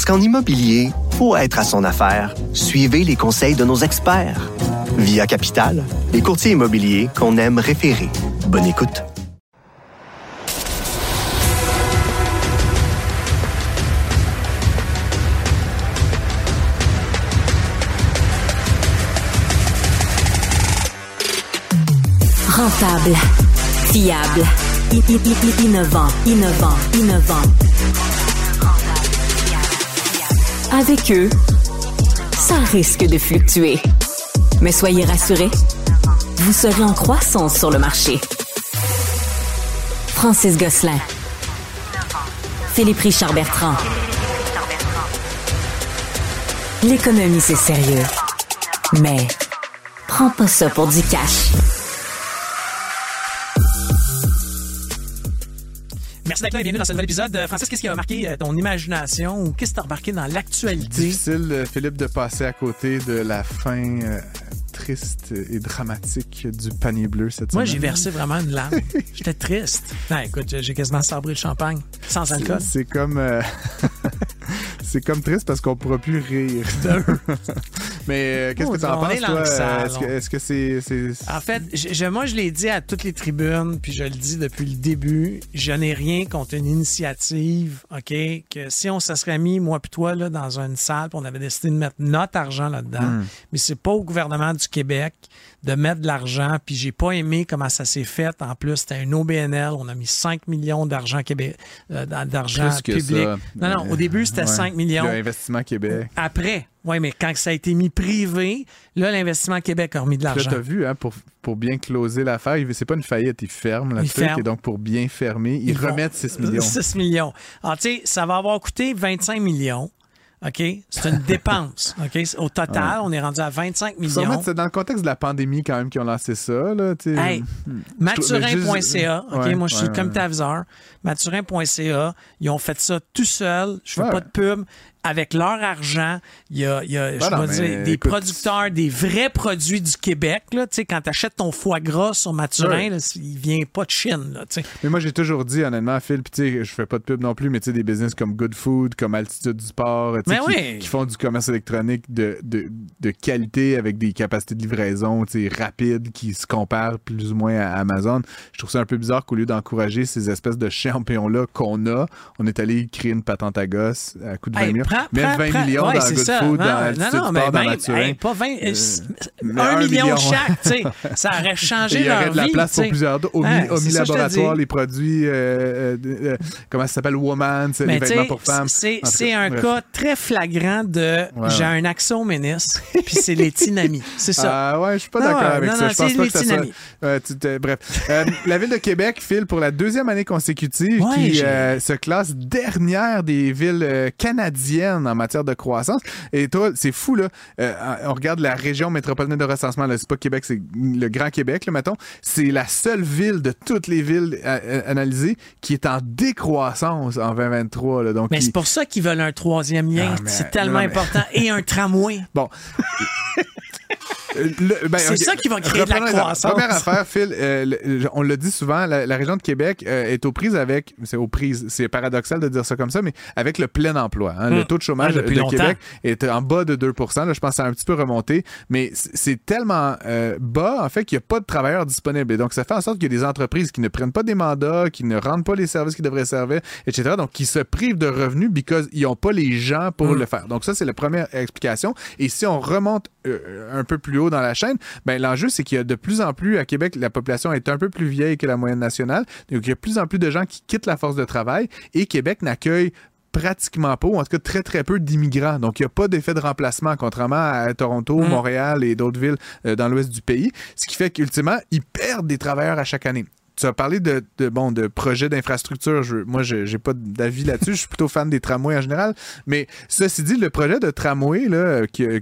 Parce qu'en immobilier, pour être à son affaire, suivez les conseils de nos experts. Via Capital, les courtiers immobiliers qu'on aime référer. Bonne écoute. Rentable, fiable, innovant, innovant, innovant. Avec eux, ça risque de fluctuer. Mais soyez rassurés, vous serez en croissance sur le marché. Francis Gosselin. Philippe Richard Bertrand. L'économie, c'est sérieux. Mais prends pas ça pour du cash. Merci d'être là et bienvenue dans ce nouvel épisode. Euh, Francis, qu'est-ce qui a marqué euh, ton imagination ou qu'est-ce que tu as remarqué dans l'actualité? Difficile, euh, Philippe, de passer à côté de la fin euh, triste et dramatique du panier bleu cette Moi, semaine. j'ai versé vraiment une larme. J'étais triste. Non, écoute, j'ai quasiment sabré le champagne sans alcool. C'est comme. euh, C'est comme triste parce qu'on pourra plus rire. Mais euh, qu'est-ce que tu en penses, toi? Est-ce que- Est-ce que c'est. c'est- En fait, je, moi, je l'ai dit à toutes les tribunes, puis je le dis depuis le début, je n'ai rien contre une initiative, OK? Que si on se serait mis, moi puis toi, là, dans une salle, puis on avait décidé de mettre notre argent là-dedans, Hmm. mais c'est pas au gouvernement du Québec de mettre de l'argent, puis j'ai pas aimé comment ça s'est fait. En plus, c'était un OBNL, on a mis 5 millions d'argent Québec, euh, d'argent Plus public. Non, non, au début, c'était Ouais. 5 millions. Le Investissement Québec. Après, oui, mais quand ça a été mis privé, là, l'Investissement Québec a remis de Puis Là, l'argent. t'as vu, hein, pour, pour bien closer l'affaire, il- c'est pas une faillite, ils ferment le Ils truc, ferment. et donc pour bien fermer, ils, Ils remettent 6 millions. 6 millions. Alors, tu sais, ça va avoir coûté 25 millions. OK? C'est une dépense. OK? Au total, on est rendu à 25 Faut remettre millions. ça dans le contexte de la pandémie quand même qu'ils ont lancé ça. Là. Hey, Hmm. Maturin.ca, OK? Ouais, moi, je suis comme ouais. Tavzor. Maturin.ca, ils ont fait ça tout seuls. Je fais Ouais. pas de pub. Avec leur argent, il y a, il y a, je dire, des écoute, producteurs, des vrais produits du Québec. Là, quand tu achètes ton foie gras sur Maturin, Ouais. là, il vient pas de Chine. Là. Mais moi, j'ai toujours dit, honnêtement, Phil, puis je fais pas de pub non plus, mais des business comme Good Food, comme Altitude du Sport, qui, oui. qui font du commerce électronique de, de, de qualité avec des capacités de livraison, rapides, qui se comparent plus ou moins à Amazon. Je trouve ça un peu bizarre qu'au lieu d'encourager ces espèces de champions-là qu'on a, on est allé créer une patente à gosse à coût de 20 Hey. Prends- Mettre prends- 20 prends- millions ouais, dans Good ça. Food, non, dans Altitude non, non, mais dans même, hey, pas 20, euh, mais un un million million. chaque, tu sais, ça aurait changé Et il y leur aurait de la vie, place pour plusieurs d'autres. Au, Hein, mi-laboratoire, dis. les produits, euh, euh, euh, comment ça s'appelle, Woman, c'est les vêtements pour femmes. c'est En un cas très flagrant de Ouais, j'ai un accès au ménis, puis c'est les tinamis. C'est ça. Ah ouais, je suis pas d'accord avec ça. je pense pas que ça soit. Euh, bref, Euh, la ville de Québec file pour la deuxième année consécutive qui euh, se classe dernière des villes euh, en matière de croissance. Et toi, c'est fou là. Euh, on regarde la région métropolitaine de recensement. Là, c'est pas Québec, c'est le Grand Québec. Là, mettons, c'est la seule ville de toutes les villes euh, euh, analysées qui est en décroissance en 2023. Là. Donc, Mais il- c'est pour ça qu'ils veulent un troisième lien. Ah, mais- c'est tellement non, mais- important. Et un tramway. Bon. Ben, C'est ça qui va créer de la reprenons croissance. Première affaire, Phil, euh, le- on le dit souvent, la, la région de Québec euh, est aux prises avec, c'est aux prises, c'est paradoxal de dire ça comme ça, mais avec le plein emploi. hein. Le Mm. taux de chômage depuis de longtemps. Québec est en bas de 2% Là, je pense que ça a un petit peu remonté, mais c'est tellement euh, bas, en fait, qu'il n'y a pas de travailleurs disponibles. Et donc, ça fait en sorte qu'il y a des entreprises qui ne prennent pas des mandats, qui ne rendent pas les services qu'ils devraient servir, etc. Donc, qui se privent de revenus parce qu'ils n'ont pas les gens pour Mm. le faire. Donc, ça, c'est la première explication. Et si on remonte un peu plus haut dans la chaîne, ben, l'enjeu, c'est qu'il y a de plus en plus, à Québec, la population est un peu plus vieille que la moyenne nationale. Donc, il y a de plus en plus de gens qui quittent la force de travail et Québec n'accueille pratiquement pas, ou en tout cas très très peu d'immigrants. Donc, il n'y a pas d'effet de remplacement, contrairement à Toronto, Mm. Montréal et d'autres villes euh, dans l'ouest du pays. Ce qui fait qu'ultimement, ils perdent des travailleurs à chaque année. Tu as parlé de, de, bon, de projets d'infrastructure. Moi, je n'ai pas d'avis là-dessus. Je suis plutôt fan des tramways en général. Mais ceci dit, le projet de tramway,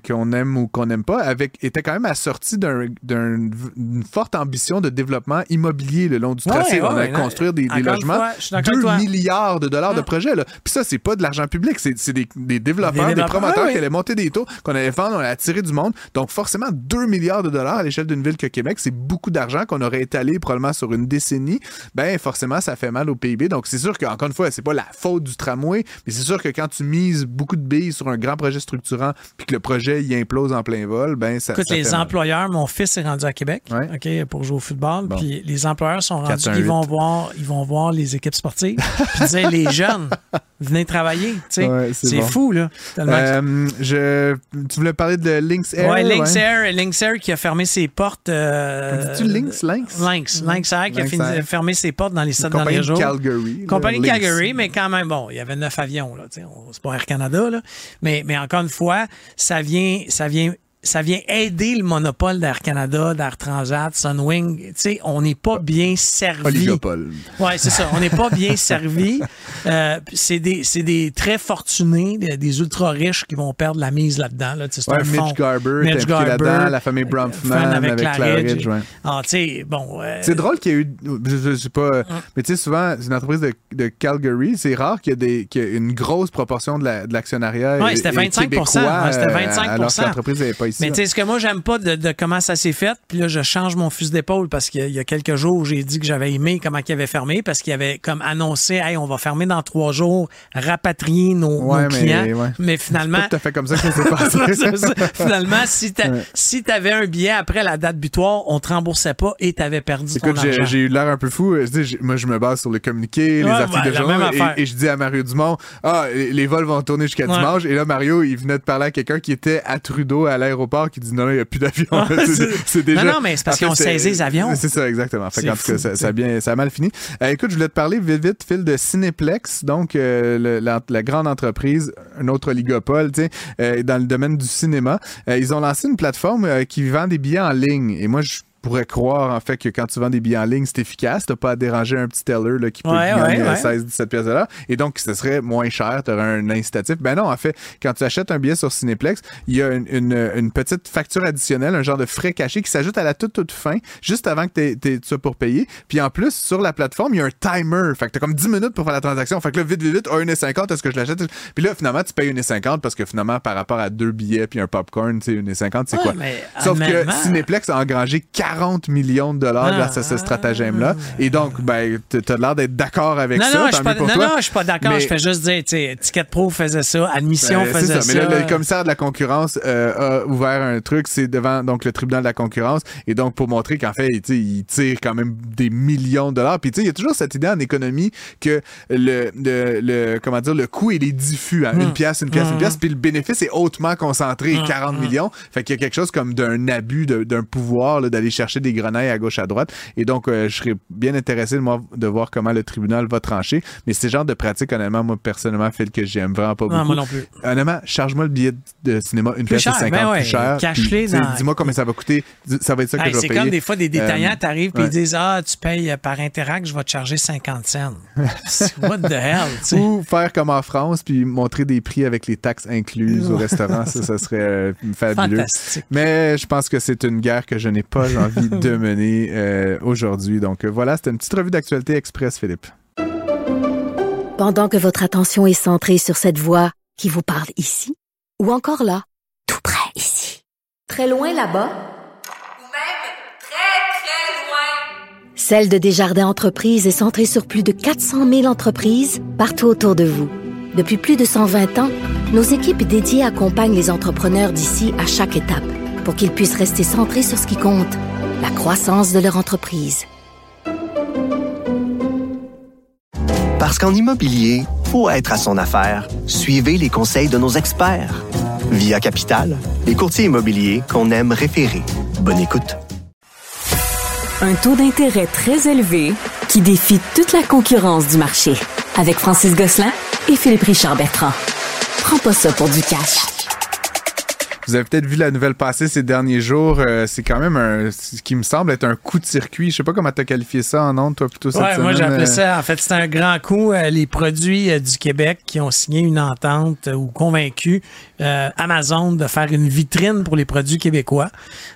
qu'on aime ou qu'on n'aime pas, avec, était quand même assorti d'un- d'un- d'une forte ambition de développement immobilier le long du tracé. ouais, On a ouais, construire des, logements. fois, je suis d'accord 2 avec toi. milliards de dollars de projets. Là. Puis ça, c'est pas de l'argent public. C'est des, des développeurs, Des promoteurs qui allaient monter des taux, qu'on allait vendre, on allait attirer du monde. Donc, forcément, 2 milliards de dollars à l'échelle d'une ville que Québec, c'est beaucoup d'argent qu'on aurait étalé probablement sur une décennie. Ben, forcément, ça fait mal au PIB. Donc, c'est sûr qu'encore une fois, c'est pas la faute du tramway, mais c'est sûr que quand tu mises beaucoup de billes sur un grand projet structurant puis que le projet y implose en plein vol, ben, ça, Écoute, ça les mal. employeurs, mon fils est rendu à Québec Ouais. ok, pour jouer au football. Bon. Puis les employeurs sont rendus 418. qu'ils vont voir, ils vont voir les équipes sportives. puis les jeunes, venez travailler. tu sais. Ouais, c'est bon. fou, là. Euh, je, tu voulais parler de Lynx Air? ouais, Lynx Air, Lynx Air qui a fermé ses portes. euh, Dis-tu Lynx, Lynx? Lynx, Lynx Air qui a Lynx fini- Air. fermé ses portes dans les sept Compagnie derniers de jours. Calgary. Compagnie de Lynx. Calgary, mais quand même, bon, il y avait neuf avions, là, c'est pas Air Canada, là. Mais, mais encore une fois, ça vient, ça vient, ça vient aider le monopole d'Air Canada, d'Air Transat, Sunwing. Tu sais, on n'est pas bien servi. Oligopole. Ouais, c'est ça. On n'est pas bien servi. Euh, c'est des, c'est des très fortunés, des, des ultra riches qui vont perdre la mise là-dedans. Là. Tu sais, c'est Ouais, un Mitch. Garber Mitch Garber, là-dedans, la famille Bronfman fan avec, Claridge. ouais. Ah, tu sais, bon. euh, C'est drôle qu'il y ait eu, je, je sais pas, mais tu sais, souvent, c'est une entreprise de, de Calgary, c'est rare qu'il y, ait y une grosse proportion de la- de l'actionnariat Ouais, c'était est- est 25 québécois, ouais, c'était euh, 25 alors que l'entreprise n'est pas ici. Mais tu sais, ce que moi, j'aime pas de, de comment ça s'est fait, puis là, je change mon fusil d'épaule parce qu'il y y a quelques jours, j'ai dit que j'avais aimé comment il avait fermé parce qu'il avait comme annoncé, hey, on va fermer dans trois jours, rapatrier nos, Ouais, nos mais- clients. ouais. Mais finalement. Tout à fait comme ça que ça s'est passé. C'est ça. Finalement, si tu Ouais. si avais un billet après la date butoir, on te remboursait pas et tu avais perdu Écoute, ton j'ai argent. j'ai eu l'air un peu fou. Moi, je me base sur les communiqués, les articles de journaux, et, et je dis à Mario Dumont, ah, les, vols vont tourner jusqu'à dimanche. Et là, Mario, il venait de parler à quelqu'un qui était à Trudeau à l'aéroport, qui dit non, il n'y a plus d'avion. Ouais, C'est- déjà. Non, non, mais c'est parce En fait, qu'ils ont saisi les avions. C'est ça, exactement. Fait qu'en tout cas, ça, a bien, ça a mal fini. Euh, écoute, je voulais te parler vite, vite, fil de Cinéplex, donc euh, le- la, la grande entreprise, un autre oligopole, tu sais, euh, dans le domaine du cinéma. Ils ont lancé une plateforme qui vend des billets en ligne. Et moi, je pourrais croire en fait que quand tu vends des billets en ligne, c'est efficace. T'as pas à déranger un petit teller là, qui peut Ouais, gagner ouais, ouais. 16-17 pièces de l'heure. Et donc, ce serait moins cher. Tu aurais un incitatif. Ben non, en fait, quand tu achètes un billet sur Cinéplex, il y a une, une- une petite facture additionnelle, un genre de frais caché qui s'ajoute à la toute, toute fin, juste avant que t'aies- t'aies ça pour payer. Puis en plus, sur la plateforme, il y a un timer. Fait que t'as comme 10 minutes pour faire la transaction. Fait que là, vite, vite, vite, ah, 1,50, est-ce que je l'achète? Puis là, finalement, tu payes 1,50 parce que finalement, par rapport à deux billets puis un popcorn, tu sais, 1,50, c'est quoi? mais Sauf que Cinéplex a engrangé 40 millions de dollars Ah, grâce à ce stratagème-là. Et donc, ben, t'as l'air d'être d'accord avec non, ça. non, je tant suis pas, mieux pour non, toi. non, je suis pas d'accord. Mais- Je fais juste dire, tu sais, Ticket Pro faisait ça, Admission Ben, faisait ça. ça. Mais là, le commissaire de la concurrence euh, a ouvert un truc, c'est devant donc le tribunal de la concurrence, et donc pour montrer qu'en fait, il tire quand même des millions de dollars. Puis tu sais, il y a toujours cette idée en économie que le, le, le- comment dire, le coût il est diffus, hein, Hmm. une pièce, une pièce, une pièce, puis le bénéfice est hautement concentré, 40 millions. Fait qu'il y a quelque chose comme d'un abus d'un pouvoir d'aller chercher des grenailles à gauche à droite. Et donc, euh, je serais bien intéressé de, moi, de voir comment le tribunal va trancher. Mais c'est le genre de pratique, honnêtement, moi personnellement, fait que j'aime vraiment pas Non, beaucoup. moi non plus. Honnêtement, charge-moi le billet de cinéma une pièce et cher, 50 ben ouais, plus cher. cache-les dans- Dis-moi combien ça va coûter. Ça va être ça que je vais c'est payer. comme des fois des détaillants, Euh, t'arrives puis ouais. ils disent Ah, tu payes par Interact, je vais te charger 50 cents. What the hell, tu sais. Ou faire comme en France, puis montrer des prix avec les taxes incluses au restaurant. Ça, ça serait euh, fabuleux. Fantastique. Mais je pense que c'est une guerre que je n'ai pas envie de mener euh, aujourd'hui. Donc euh, voilà, c'était une petite revue d'actualité express, Philippe. Pendant que votre attention est centrée sur cette voix qui vous parle ici, ou encore là, tout près ici, très loin là-bas, Ou même très, très loin. Celle de Desjardins Entreprises est centrée sur plus de 400 000 entreprises partout autour de vous. Depuis plus de 120 ans, nos équipes dédiées accompagnent les entrepreneurs d'ici à chaque étape pour qu'ils puissent rester centrés sur ce qui compte, la croissance de leur entreprise. Parce qu'en immobilier, pour être à son affaire, suivez les conseils de nos experts. Via Capital, les courtiers immobiliers qu'on aime référer. Bonne écoute. Un taux d'intérêt très élevé qui défie toute la concurrence du marché. Avec Francis Gosselin et Philippe Richard Bertrand. Prends pas ça pour du cash. Vous avez peut-être vu la nouvelle passer ces derniers jours. Euh, c'est quand même un, ce qui me semble être un coup de circuit. Je sais pas comment tu as qualifié ça en ondes, toi, plutôt cette Ouais, moi semaine, appelé euh, ça, en fait, c'est un grand coup. euh, les produits euh, du Québec qui ont signé une entente euh, ou convaincu euh, Amazon de faire une vitrine pour les produits québécois.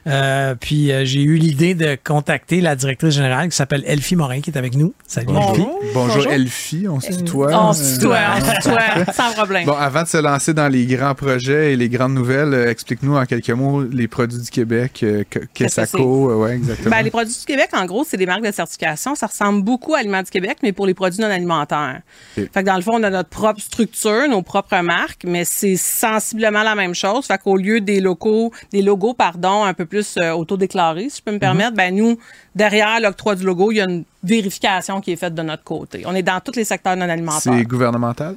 Euh, puis euh, j'ai eu l'idée de contacter la directrice générale qui s'appelle Elfie Morin qui est avec nous. Salut Bonjour. Elfie. Bonjour, Bonjour. Elfie, on se tutoie. On se Euh, tutoie, on se tutoie, sans problème. Bon, avant de se lancer dans les grands projets et les grandes nouvelles, euh, explique-nous en quelques mots les produits du Québec, euh, que- Qu'est-ce que Kessaco, euh, ouais, exactement. Ben, les produits du Québec, en gros, c'est des marques de certification. Ça ressemble beaucoup à Aliments du Québec, mais pour les produits non alimentaires. Ok. Fait que dans le fond, on a notre propre structure, nos propres marques, mais c'est sensiblement la même chose. Fait qu'au lieu des locaux, des logos, pardon, un peu plus euh, auto-déclarés, si je peux me permettre, ben nous, derrière l'octroi du logo, il y a une vérification qui est faite de notre côté. On est dans tous les secteurs non alimentaires. c'est gouvernemental?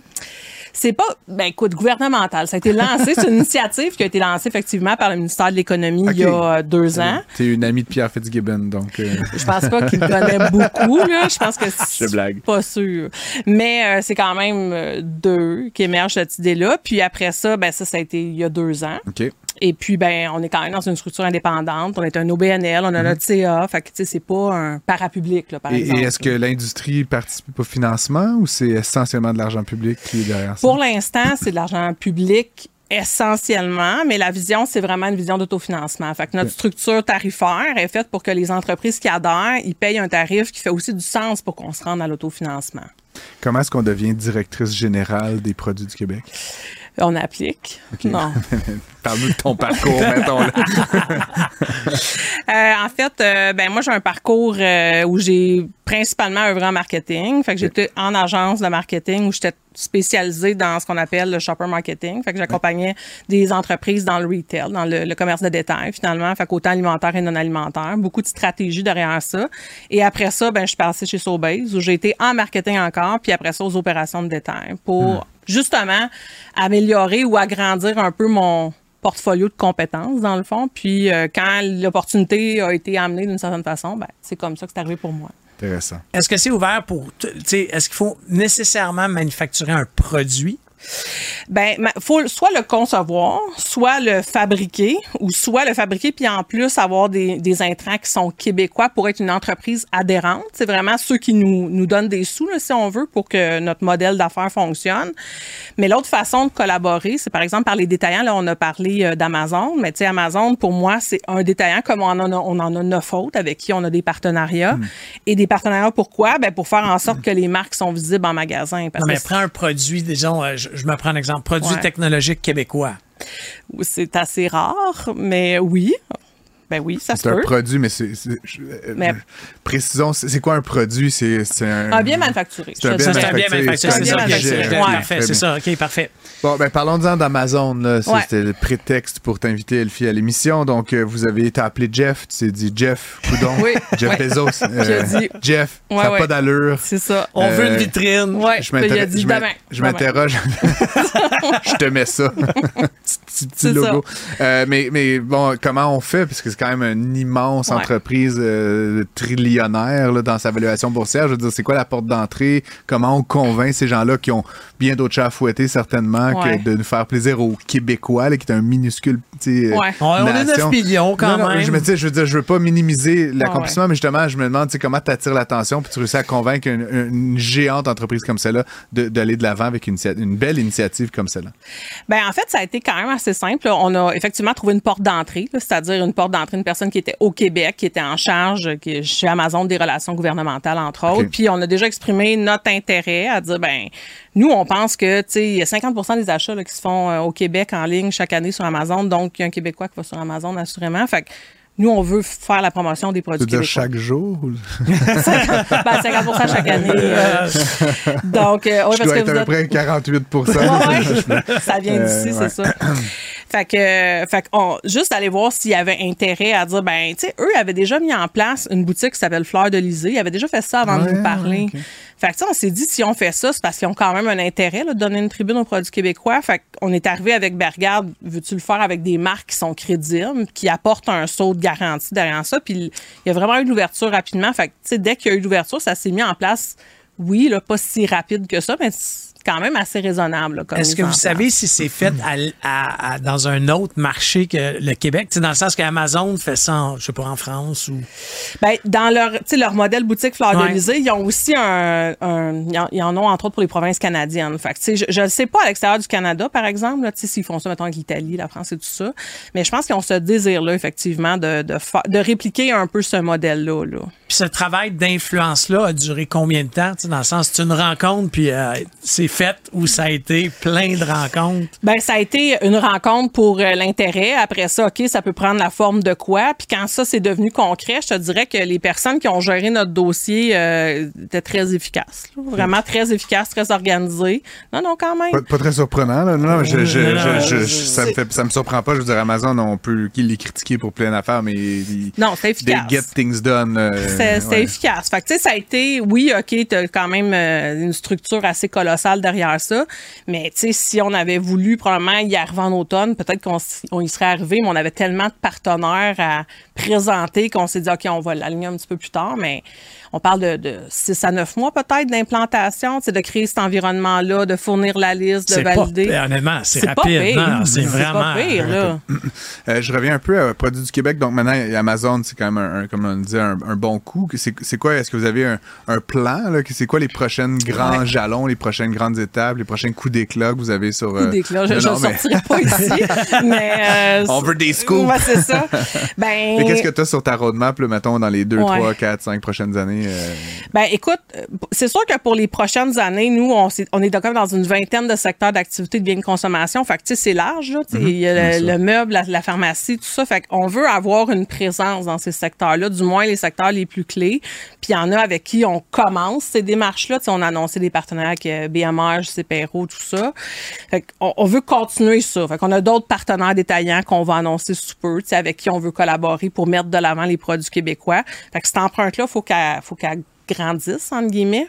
C'est pas, ben écoute, gouvernemental. Ça a été lancé, c'est une initiative qui a été lancée effectivement par le ministère de l'Économie il y a euh, deux ans. T'es une amie de Pierre Fitzgibbon, donc... euh, Je pense pas qu'il le connaît beaucoup, là. Je pense que c'est Je blague. pas sûr. Mais euh, c'est quand même deux qui émergent cette idée-là. Puis après ça, ben ça, ça a été il y a deux ans. OK. Et puis, ben, on est quand même dans une structure indépendante. On est un OBNL, on a notre CA. Fait que, tu sais, c'est pas un parapublic, là, par Et, exemple. et est-ce que l'industrie participe au financement ou c'est essentiellement de l'argent public qui est derrière ça? Pour l'instant, c'est de l'argent public essentiellement, mais la vision, c'est vraiment une vision d'autofinancement. Fait que notre structure tarifaire est faite pour que les entreprises qui adhèrent, ils payent un tarif qui fait aussi du sens pour qu'on se rende à l'autofinancement. Comment est-ce qu'on devient directrice générale des produits du Québec? On applique. Non. Parle-nous de ton parcours, mettons. Là. Euh, en fait, euh, ben moi j'ai un parcours euh, où j'ai principalement œuvré en marketing. Fait que j'étais en agence de marketing où j'étais spécialisée dans ce qu'on appelle le shopper marketing. Fait que j'accompagnais des entreprises dans le retail, dans le, le commerce de détail finalement. Fait qu'autant alimentaire et non alimentaire. Beaucoup de stratégies derrière ça. Et après ça, ben je suis passée chez Sobeys où j'ai été en marketing encore, puis après ça aux opérations de détail pour justement améliorer ou agrandir un peu mon portfolio de compétences, dans le fond. Puis, euh, quand l'opportunité a été amenée d'une certaine façon, ben, c'est comme ça que c'est arrivé pour moi. Est-ce que c'est ouvert pour. Est-ce qu'il faut nécessairement manufacturer un produit? Ben, faut soit le concevoir, soit le fabriquer, ou soit le fabriquer puis en plus avoir des, des intrants qui sont québécois pour être une entreprise adhérente. C'est vraiment ceux qui nous, nous donnent des sous, là, si on veut, pour que notre modèle d'affaires fonctionne. Mais l'autre façon de collaborer, c'est par exemple par les détaillants. Là, on a parlé euh, d'Amazon, mais tu sais, Amazon, pour moi, c'est un détaillant comme on en a, on en a neuf autres avec qui on a des partenariats. Et des partenariats, pourquoi? Ben, pour faire en sorte que les marques sont visibles en magasin. Parce Non, mais que prends un produit, disons, euh, je, je me prends un exemple, produit Ouais. technologique québécois. c'est assez rare, mais oui. Ben oui, ça se C'est un produit, mais c'est. euh, Mais- Précisons, c'est quoi un produit? C'est un. Un bien manufacturé. C'est un bien te Ça, c'est un bien manufacturé, c'est un ça. bien manufacturé. parfait, c'est ça. OK, parfait. Bon, ben parlons-en d'Amazon. Ouais. C'était le prétexte pour t'inviter, Elfie, à l'émission. Donc, euh, vous avez été appelé Jeff. Tu t'es dit Jeff, coudon. Oui. Jeff Ouais. Bezos. euh, dit- Jeff, Ouais, ça n'a pas d'allure. C'est ça. On veut une vitrine. Ouais, Je m'interroge. m'in- demain. Je Demain. m'interroge. je te mets ça. petit logo. Mais, mais bon, comment on fait? Parce que c'est quand même une immense Ouais. entreprise euh, trillionnaire là, dans sa valuation boursière. Je veux dire, c'est quoi la porte d'entrée? Comment on convainc ces gens-là qui ont bien d'autres chats à fouetter, certainement, Ouais. que de nous faire plaisir aux Québécois, là, qui est un minuscule petit. euh, Ouais. On, est 9 nation. millions quand Non, non, même. je me dis, je veux dire, je veux pas minimiser l'accomplissement, mais justement, je me demande, tu comment t'attires l'attention puis tu réussis à convaincre une, une géante entreprise comme celle-là de- d'aller de l'avant avec une, une belle initiative comme celle-là. Ben en fait, ça a été quand même assez simple. On a effectivement trouvé une porte d'entrée, c'est-à-dire une porte d'entrée, une personne qui était au Québec, qui était en charge qui est chez Amazon des relations gouvernementales, entre autres. Puis on a déjà exprimé notre intérêt à dire, ben nous, on pense que, tu sais, il y a 50% des achats là, qui se font euh, au Québec en ligne chaque année sur Amazon. Donc, il y a un Québécois qui va sur Amazon, assurément. Fait que nous, on veut faire la promotion des produits québécois. chaque jour? ou- Ben, 50% chaque année. euh. Donc, euh, ouais, je parce dois que être vous à êtes- peu près 48 Ouais, ça vient d'ici, Euh, ouais. c'est ça. Fait que, fait que on- juste aller voir s'il y avait intérêt à dire, ben, tu sais, eux avaient déjà mis en place une boutique qui s'appelle Fleur de Lysée. Ils avaient déjà fait ça avant de nous parler. Fait que, on s'est dit, si on fait ça, c'est parce qu'ils ont quand même un intérêt, là, de donner une tribune aux produits québécois. Fait qu'on est arrivé avec, ben, regarde, veux-tu le faire avec des marques qui sont crédibles, qui apportent un saut de garantie derrière ça? Puis il y a vraiment eu l'ouverture rapidement. Fait que, dès qu'il y a eu l'ouverture, ça s'est mis en place. Oui, là, pas si rapide que ça, mais quand même assez raisonnable. Est-ce que vous place. savez si c'est fait à- à- à- dans un autre marché que le Québec? Dans le sens qu'Amazon fait ça, en, je sais pas, en France ou. Ben, dans leur, leur modèle boutique Fleur Ouais. ils ont aussi un, ils en- ont entre autres pour les provinces canadiennes. Fait que, je ne sais pas à l'extérieur du Canada, par exemple, s'ils font ça, mettons, avec l'Italie, la France et tout ça. Mais je pense qu'ils ont ce désir-là, effectivement, de, de, répliquer un peu ce modèle-là. Là. Puis ce travail d'influence-là a duré combien de temps? Dans le sens, c'est une rencontre, puis euh, c'est fait ou ça a été plein de rencontres? Ben, ça a été une rencontre pour euh, l'intérêt. Après ça, OK, ça peut prendre la forme de quoi? Puis quand ça, c'est devenu concret, je te dirais que les personnes qui ont géré notre dossier euh, étaient très efficaces. là. Vraiment très efficaces, très organisées. Non, non, quand même. Pas, pas très surprenant, là. Non, non, je, je, Non, je- non, je- c'est- ça, me fait, ça me surprend pas. Je veux dire, Amazon, on peut qu'il les critiquer pour plein d'affaires, mais ils, Non, c'est they efficace. get things done. euh, ouais. efficace. Fait que, tu sais, ça a été, oui, OK, t'as quand même euh, une structure assez colossale derrière ça. Mais, tu sais, si on avait voulu probablement y arriver en automne, peut-être qu'on y serait arrivé, mais on avait tellement de partenaires à présenter qu'on s'est dit, OK, on va l'aligner un petit peu plus tard. Mais on parle de, de 6 à 9 mois peut-être d'implantation, de créer cet environnement-là, de fournir la liste, de C'est pas, valider. ben, honnêtement, c'est pas rapide. c'est C'est vraiment. pas pire, là. Euh, je reviens un peu à Produits du Québec. Donc maintenant, Amazon, c'est quand même, un, un- comme on le disait, un, un bon coup. C'est quoi? Est-ce que vous avez un, un plan? C'est quoi les prochaines grands jalons, les prochaines grandes étapes, les prochains coups d'éclat que vous avez sur... Coup euh, d'éclat, je ne mais- sortirai pas ici. mais, euh, On veut des scoops. Ouais, c'est ça. Ben, Mais qu'est-ce que tu as sur ta roadmap, là, mettons, dans les 2, Ouais. 3, 4, 5 prochaines années? Euh? Ben, écoute, euh, c'est sûr que pour les prochaines années, nous, on, est quand même dans une vingtaine de secteurs d'activité de biens de consommation. Fait que, tu sais, c'est large, là. Sais, Il y a le, meuble, la, la pharmacie, tout ça. Fait qu'on veut avoir une présence dans ces secteurs-là, du moins les secteurs les plus clés. Puis il y en a avec qui on commence ces démarches-là. Tu sais, on a annoncé des partenaires avec euh, BMR, CPRO, tout ça. Fait qu'on on veut continuer ça. Fait qu'on a d'autres partenaires détaillants qu'on va annoncer sous peu, tu sais, avec qui on veut collaborer pour mettre de l'avant les produits québécois. Fait que cette empreinte-là, faut qu'elle, faut qu'elle grandissent, entre guillemets.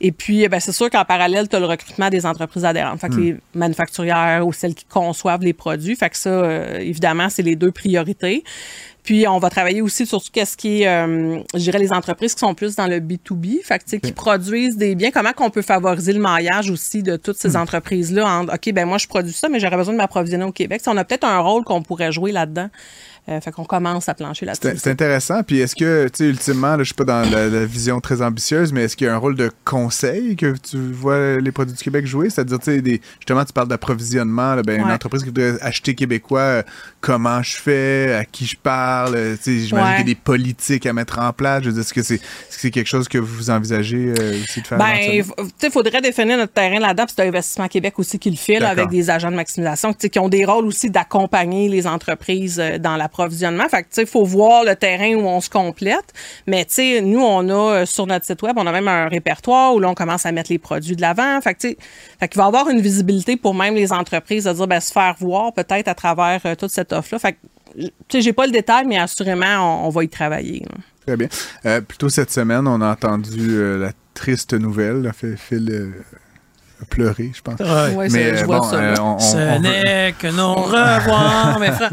Et puis, eh ben, c'est sûr qu'en parallèle, tu as le recrutement des entreprises adhérentes. Fait que les manufacturières ou celles qui conçoivent les produits. Fait que ça, euh, évidemment, c'est les deux priorités. Puis, on va travailler aussi sur tout ce qui est, euh, je dirais, les entreprises qui sont plus dans le B2B, fait que, sais, qui produisent des biens. Comment qu'on peut favoriser le maillage aussi de toutes ces entreprises-là en, OK, ben moi, je produis ça, mais j'aurais besoin de m'approvisionner au Québec. Tu sais, on a peut-être un rôle qu'on pourrait jouer là-dedans. Euh, fait qu'on commence à plancher là-dessus. c'est intéressant. Puis est-ce que, tu sais, ultimement, là, je suis pas dans la, la vision très ambitieuse, mais est-ce qu'il y a un rôle de conseil que tu vois les produits du Québec jouer? C'est-à-dire, tu sais, justement, tu parles d'approvisionnement. Ben, Une entreprise qui voudrait acheter québécois, euh, comment je fais, à qui je parle? euh, tu sais, J'imagine Ouais. qu'il y a des politiques à mettre en place. Je veux dire, est-ce que c'est est -ce que c'est quelque chose que vous envisagez aussi de faire? Ben, éventuellement? il faudrait définir notre terrain là-dedans. C'est Investissement Québec aussi qui le D'accord. avec des agents de maximisation tu sais, qui ont des rôles aussi d'accompagner les entreprises dans l'approvisionnement. Fait que, tu sais, faut voir le terrain où on se complète. Mais, tu sais, nous, on a euh, sur notre site web, on a même un répertoire où là, on commence à mettre les produits de l'avant. Fait que, tu sais, fait qu'il va y avoir une visibilité pour même les entreprises de dire, ben, se faire voir peut-être à travers euh, toute cette offre-là. Fait que, tu sais, j'ai pas le détail, mais assurément, on, on va y travailler. là. Très bien. Euh, plutôt cette semaine, on a entendu euh, la triste nouvelle. Là, Phil pleuré, je pense. Ouais. Mais je euh, vois bon, ça. euh, là. on, on- Ce on veut- n'est que nos revoirs, mes frères.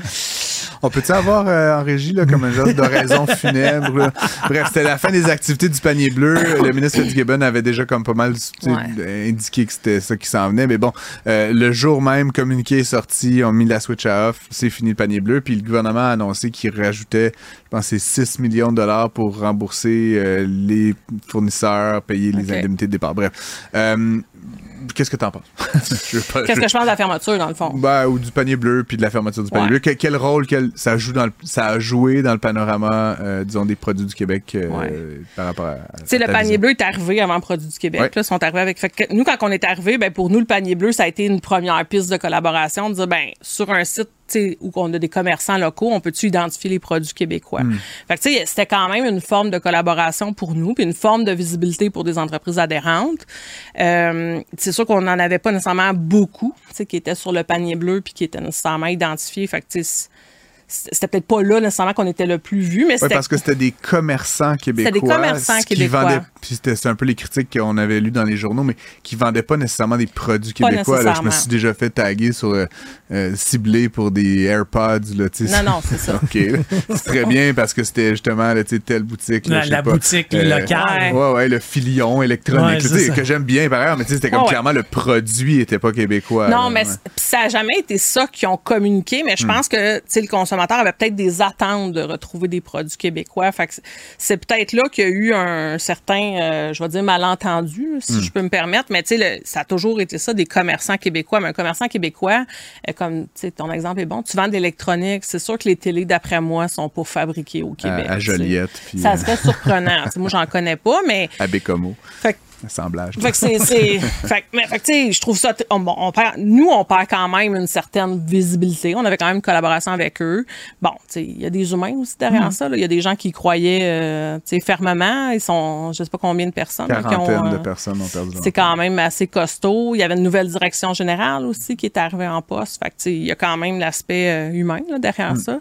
On peut-tu avoir euh, en régie là, comme un genre d'oraison funèbre? là? Bref, c'était la fin des activités du panier bleu. Le ministre Fitzgibbon avait déjà comme pas mal Ouais. indiqué que c'était ça qui s'en venait. Mais bon, euh, le jour même, communiqué est sorti, on a mis la switch à off, c'est fini le panier bleu. Puis le gouvernement a annoncé qu'il rajoutait, je pense, c'est 6 millions de dollars pour rembourser euh, les fournisseurs, payer les indemnités de départ. Bref. Qu'est-ce que t'en penses? Qu'est-ce que je pense de la fermeture, dans le fond? ben, ou du panier bleu, puis de la fermeture du panier Ouais. bleu. Que- quel rôle quel, ça, joue dans le- ça a joué dans le panorama, euh, disons, des produits du Québec euh, Ouais. par rapport à. Tu sais, le panier bleu est arrivé avant Produits du Québec. Ouais. Là, ils sont arrivés avec. Fait que nous, quand on est arrivé, ben, pour nous, le panier bleu, ça a été une première piste de collaboration. De dire, ben, sur un site où on a des commerçants locaux, on peut-tu identifier les produits québécois? Fait que, c'était quand même une forme de collaboration pour nous, puis une forme de visibilité pour des entreprises adhérentes. Euh, c'est sûr qu'on n'en avait pas nécessairement beaucoup, qui étaient sur le panier bleu puis qui étaient nécessairement identifiés. Fait que, c'était peut-être pas là nécessairement qu'on était le plus vu, mais Oui, c'était parce que c'était des commerçants québécois. des commerçants qui québécois. vendaient- puis c'était un peu les critiques qu'on avait lues dans les journaux, mais qui vendaient pas nécessairement des produits Pas québécois. là. je me suis déjà fait taguer sur euh, euh, ciblé pour des AirPods. Là. Non, non, c'est ça. OK. C'est très bien parce que c'était justement là, telle boutique. là, La, pas, boutique euh, locale. Ouais, ouais, le filion électronique, Ouais, là, que j'aime bien par ailleurs, mais c'était comme Ouais, ouais. clairement le produit était pas québécois. Non, là, mais ça n'a jamais été ça qu'ils ont communiqué, mais je pense que tu sais, le consommateur avait peut-être des attentes de retrouver des produits québécois. Fait que c'est- peut-être là qu'il y a eu un certain, euh, je vais dire, malentendu, si je peux me permettre, mais tu sais, ça a toujours été ça, des commerçants québécois. Mais un commerçant québécois, euh, comme ton exemple est bon, tu vends de l'électronique, c'est sûr que les télés, d'après moi, sont pas fabriquées au Québec. à sais. Joliette, puis, Ça euh, serait surprenant. Moi, j'en connais pas, mais à Bécomo, fait que assemblage. fait que c'est. fait que, mais, fait que, tu sais, je trouve ça. on- bon, on perd, nous, on perd quand même une certaine visibilité. On avait quand même une collaboration avec eux. Bon, tu sais, il y a des humains aussi derrière ça. là. Il y a des gens qui croyaient, euh, tu sais, fermement. Ils sont, je sais pas combien de personnes. là, qui ont, Quarantaine euh, de personnes ont perdu c'est quand même assez costaud. Il y avait une nouvelle direction générale aussi qui est arrivée en poste. Fait que, tu sais, il y a quand même l'aspect euh, humain là, derrière ça.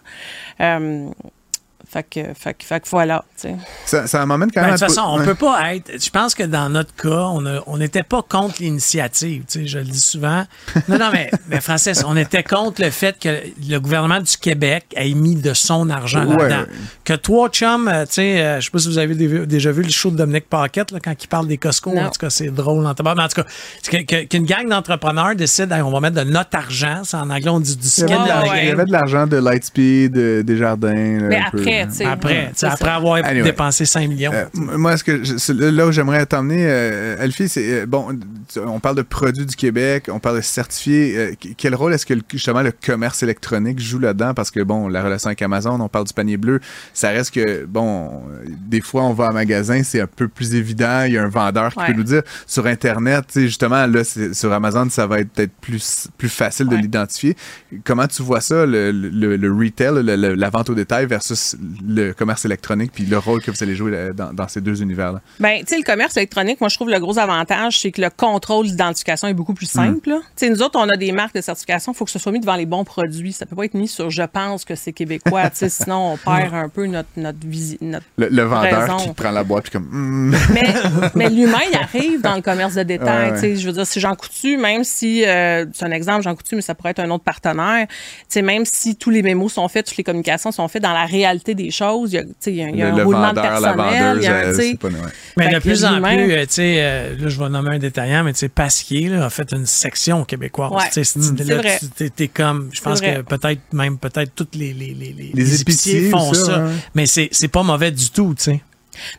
Fait que, fait que, fait que voilà, tu sais. Ça, ça m'amène quand Ben, même de à toute te- façon, on ouais. peut pas être. Je pense que dans notre cas, on n'était pas contre l'initiative. Tu sais, je le dis souvent. Non, non, mais, mais Francis, on était contre le fait que le gouvernement du Québec ait mis de son argent Ouais, là-dedans. Que toi, chum, euh, tu sais, euh, je sais pas si vous avez dé- déjà vu le show de Dominique Paquette là, quand il parle des Costco. Non. En tout cas, c'est drôle. En tabac. Mais en tout cas, c'est que- que- qu'une gang d'entrepreneurs décide, Hey, on va mettre de notre argent. C'est en anglais, on dit du skin de il y avait de l'argent de Lightspeed, de Desjardins. là, Mais un peu, après, sais. Après, après avoir Anyway. dépensé 5 millions. Euh, moi, ce que je- là où j'aimerais t'emmener, euh, Elfie, c'est euh, bon. On parle de produits du Québec, on parle de certifiés. euh, qu- quel rôle est-ce que le- justement le commerce électronique joue là-dedans? Parce que bon, la relation avec Amazon, on parle du panier bleu, ça reste que bon, euh, des fois on va en magasin, c'est un peu plus évident. Il y a un vendeur qui Ouais. peut nous dire sur Internet, tu sais, justement là, sur Amazon, ça va être peut-être plus plus facile de l'identifier. Comment tu vois ça, le, le, le retail, le- le- la vente au détail versus le commerce électronique, puis le rôle que vous allez jouer là, dans, dans ces deux univers-là? Ben, tu sais, le commerce électronique, moi, je trouve le gros avantage, c'est que le contrôle d'identification est beaucoup plus simple. là. Tu sais, nous autres, on a des marques de certification, il faut que ce soit mis devant les bons produits. Ça peut pas être mis sur je pense que c'est québécois, tu sais, sinon on perd un peu notre, notre visite. Notre... Le, le vendeur Raison. qui prend la boîte puis comme Hmm. Mais, mais l'humain, il arrive dans le commerce de détail. Ouais, tu sais, Je veux dire, si Jean Coutu, même si, euh, c'est un exemple, Jean Coutu, mais ça pourrait être un autre partenaire, tu sais, même si tous les mémos sont faits, toutes les communications sont faites dans la réalité des choses, il y a, y le, un le roulement vendeur, de la personnel, y a un, pas ouais. Mais de plus en plus, euh, tu sais, euh, là, je vais nommer un détaillant, mais tu sais, Pasquier là, a fait une section québécoise. Ouais. C'est- Mm. là, C'est vrai. tu- t'es- t'es comme, je pense C'est que peut-être même, peut-être toutes les, les, les, les, Les épiciers, font ça, ça. ouais. Mais c'est c'est pas mauvais du tout, tu sais.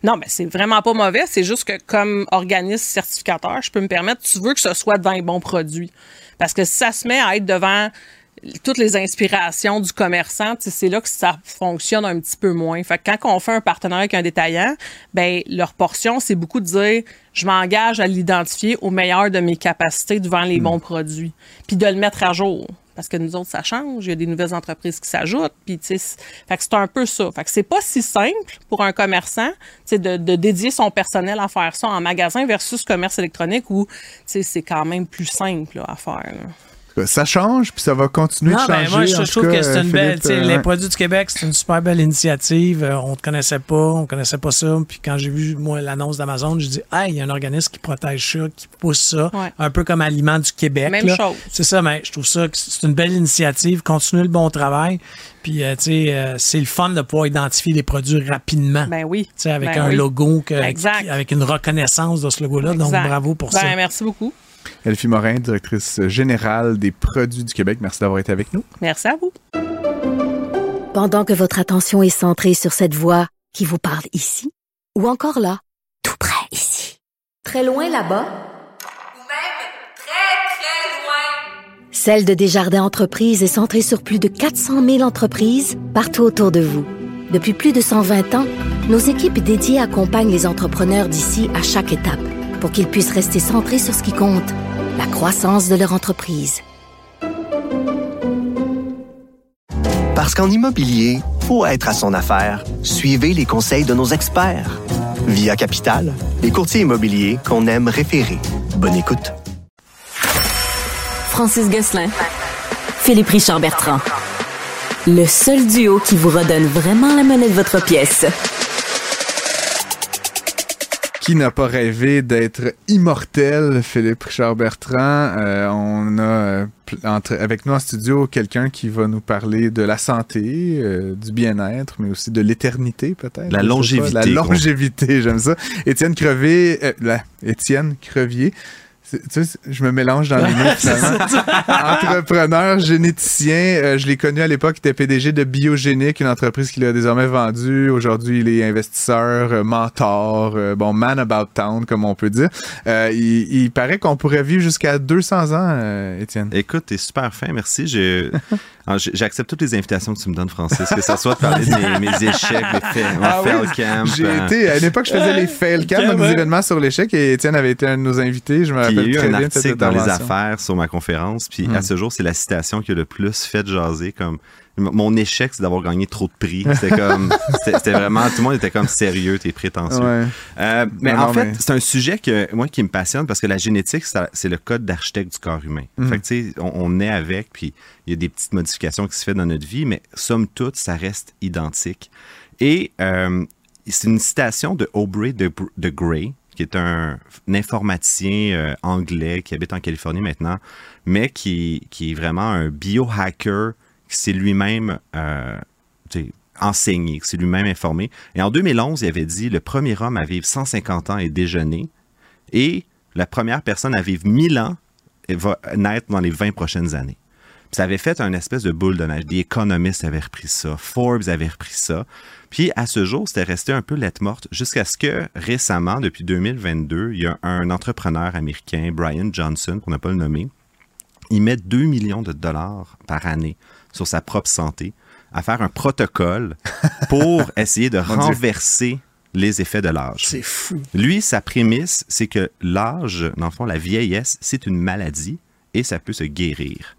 Non, mais c'est vraiment pas mauvais. C'est juste que comme organisme certificateur, je peux me permettre, tu veux que ce soit dans les bons produits. Parce que si ça se met à être devant toutes les inspirations du commerçant, c'est là que ça fonctionne un petit peu moins. Fait que quand on fait un partenariat avec un détaillant, ben leur portion, c'est beaucoup de dire je m'engage à l'identifier au meilleur de mes capacités devant les bons produits, puis de le mettre à jour. Parce que nous autres, ça change. Il y a des nouvelles entreprises qui s'ajoutent. Puis, tu sais, c'est- un peu ça. Fait que c'est pas si simple pour un commerçant, tu sais, de, de dédier son personnel à faire ça en magasin versus commerce électronique où, tu sais, c'est quand même plus simple là, à faire. là. Ça change, puis ça va continuer Non, de ben changer. moi, je, trouve cas, que c'est une belle. Philippe, euh, Les ouais. produits du Québec, c'est une super belle initiative. Euh, on ne te connaissait pas, on connaissait pas ça. Puis quand j'ai vu, moi, l'annonce d'Amazon, je dis, ah, il y a un organisme qui protège ça, qui pousse ça, Ouais. un peu comme Aliment du Québec. Même là. chose. C'est ça, mais je trouve ça que c'est une belle initiative. Continuez le bon travail. Puis, euh, tu sais, euh, c'est le fun de pouvoir identifier les produits rapidement. Ben oui. Tu sais, avec Ben un oui. logo, que- Exact. avec une reconnaissance de ce logo-là. Donc, bravo pour ben, ça. Merci beaucoup. Elfie Morin, directrice générale des produits du Québec. Merci d'avoir été avec nous. Merci à vous. Pendant que votre attention est centrée sur cette voix qui vous parle ici, ou encore là, tout près ici, très loin là-bas, Ou même très, très loin. Celle de Desjardins Entreprises est centrée sur plus de 400 000 entreprises partout autour de vous. Depuis plus de 120 ans, nos équipes dédiées accompagnent les entrepreneurs d'ici à chaque étape pour qu'ils puissent rester centrés sur ce qui compte, la croissance de leur entreprise. Parce qu'en immobilier, pour être à son affaire, suivez les conseils de nos experts. Via Capital, les courtiers immobiliers qu'on aime référer. Bonne écoute. Francis Gosselin. Philippe Richard Bertrand. Le seul duo qui vous redonne vraiment la monnaie de votre pièce. Qui n'a pas rêvé d'être immortel, Philippe Richard Bertrand? Euh, on a euh, entre- avec nous en studio quelqu'un qui va nous parler de la santé, euh, du bien-être, mais aussi de l'éternité peut-être. La pas. longévité, La longévité, j'aime ça. Étienne Crevier, euh, Étienne Crevier. Tu sais, je me mélange dans les mots finalement. Entrepreneur, généticien, euh, je l'ai connu à l'époque, il était PDG de Biogénique, une entreprise qu'il a désormais vendue. Aujourd'hui, il est investisseur, euh, mentor, euh, bon, man about town, comme on peut dire. Euh, il, il paraît qu'on pourrait vivre jusqu'à 200 ans, euh, Étienne. Écoute, t'es super fin, merci. Je- Alors, j'- J'accepte toutes les invitations que tu me donnes, Francis, que ça soit de parler de mes, mes échecs, mes faits, mon Ah oui, fail camp. J'ai euh, été, à une époque, je faisais les fail camp, donc des événements sur l'échec, et Étienne avait été un de nos invités. Je me Puis il y a rappelle eu très un bien de cette article dans les affaires sur ma conférence, puis à ce jour, c'est la citation qui a le plus fait jaser. Comme mon échec, c'est d'avoir gagné trop de prix. C'était comme, c'était vraiment, tout le monde était comme sérieux, t'es prétentieux. Ouais. Euh, mais Non, en non, fait, mais- c'est un sujet que moi qui me passionne parce que la génétique, c'est le code d'architecte du corps humain. Mhm. Fait que tu sais, on, on est avec, puis il y a des petites modifications qui se font dans notre vie, mais somme toute, ça reste identique. Et euh, c'est une citation de Aubrey de, de Grey, qui est un, un informaticien euh, anglais qui habite en Californie maintenant, mais qui, qui est vraiment un biohacker qui s'est lui-même euh, enseigné, qui s'est lui-même informé. Et en 2011, il avait dit le premier homme à vivre 150 ans est déjeuner et la première personne à vivre 1000 ans va naître dans les 20 prochaines années. Ça avait fait un espèce de boule de neige. Des économistes avaient repris ça, Forbes avait repris ça. Puis à ce jour, c'était resté un peu lettre morte jusqu'à ce que récemment, depuis 2022, il y a un entrepreneur américain, Brian Johnson, pour ne pas le nommer, il met 2 millions de dollars par année sur sa propre santé à faire un protocole pour essayer de renverser les effets de l'âge. C'est fou. Lui, sa prémisse, c'est que l'âge, dans le fond, la vieillesse, c'est une maladie et ça peut se guérir.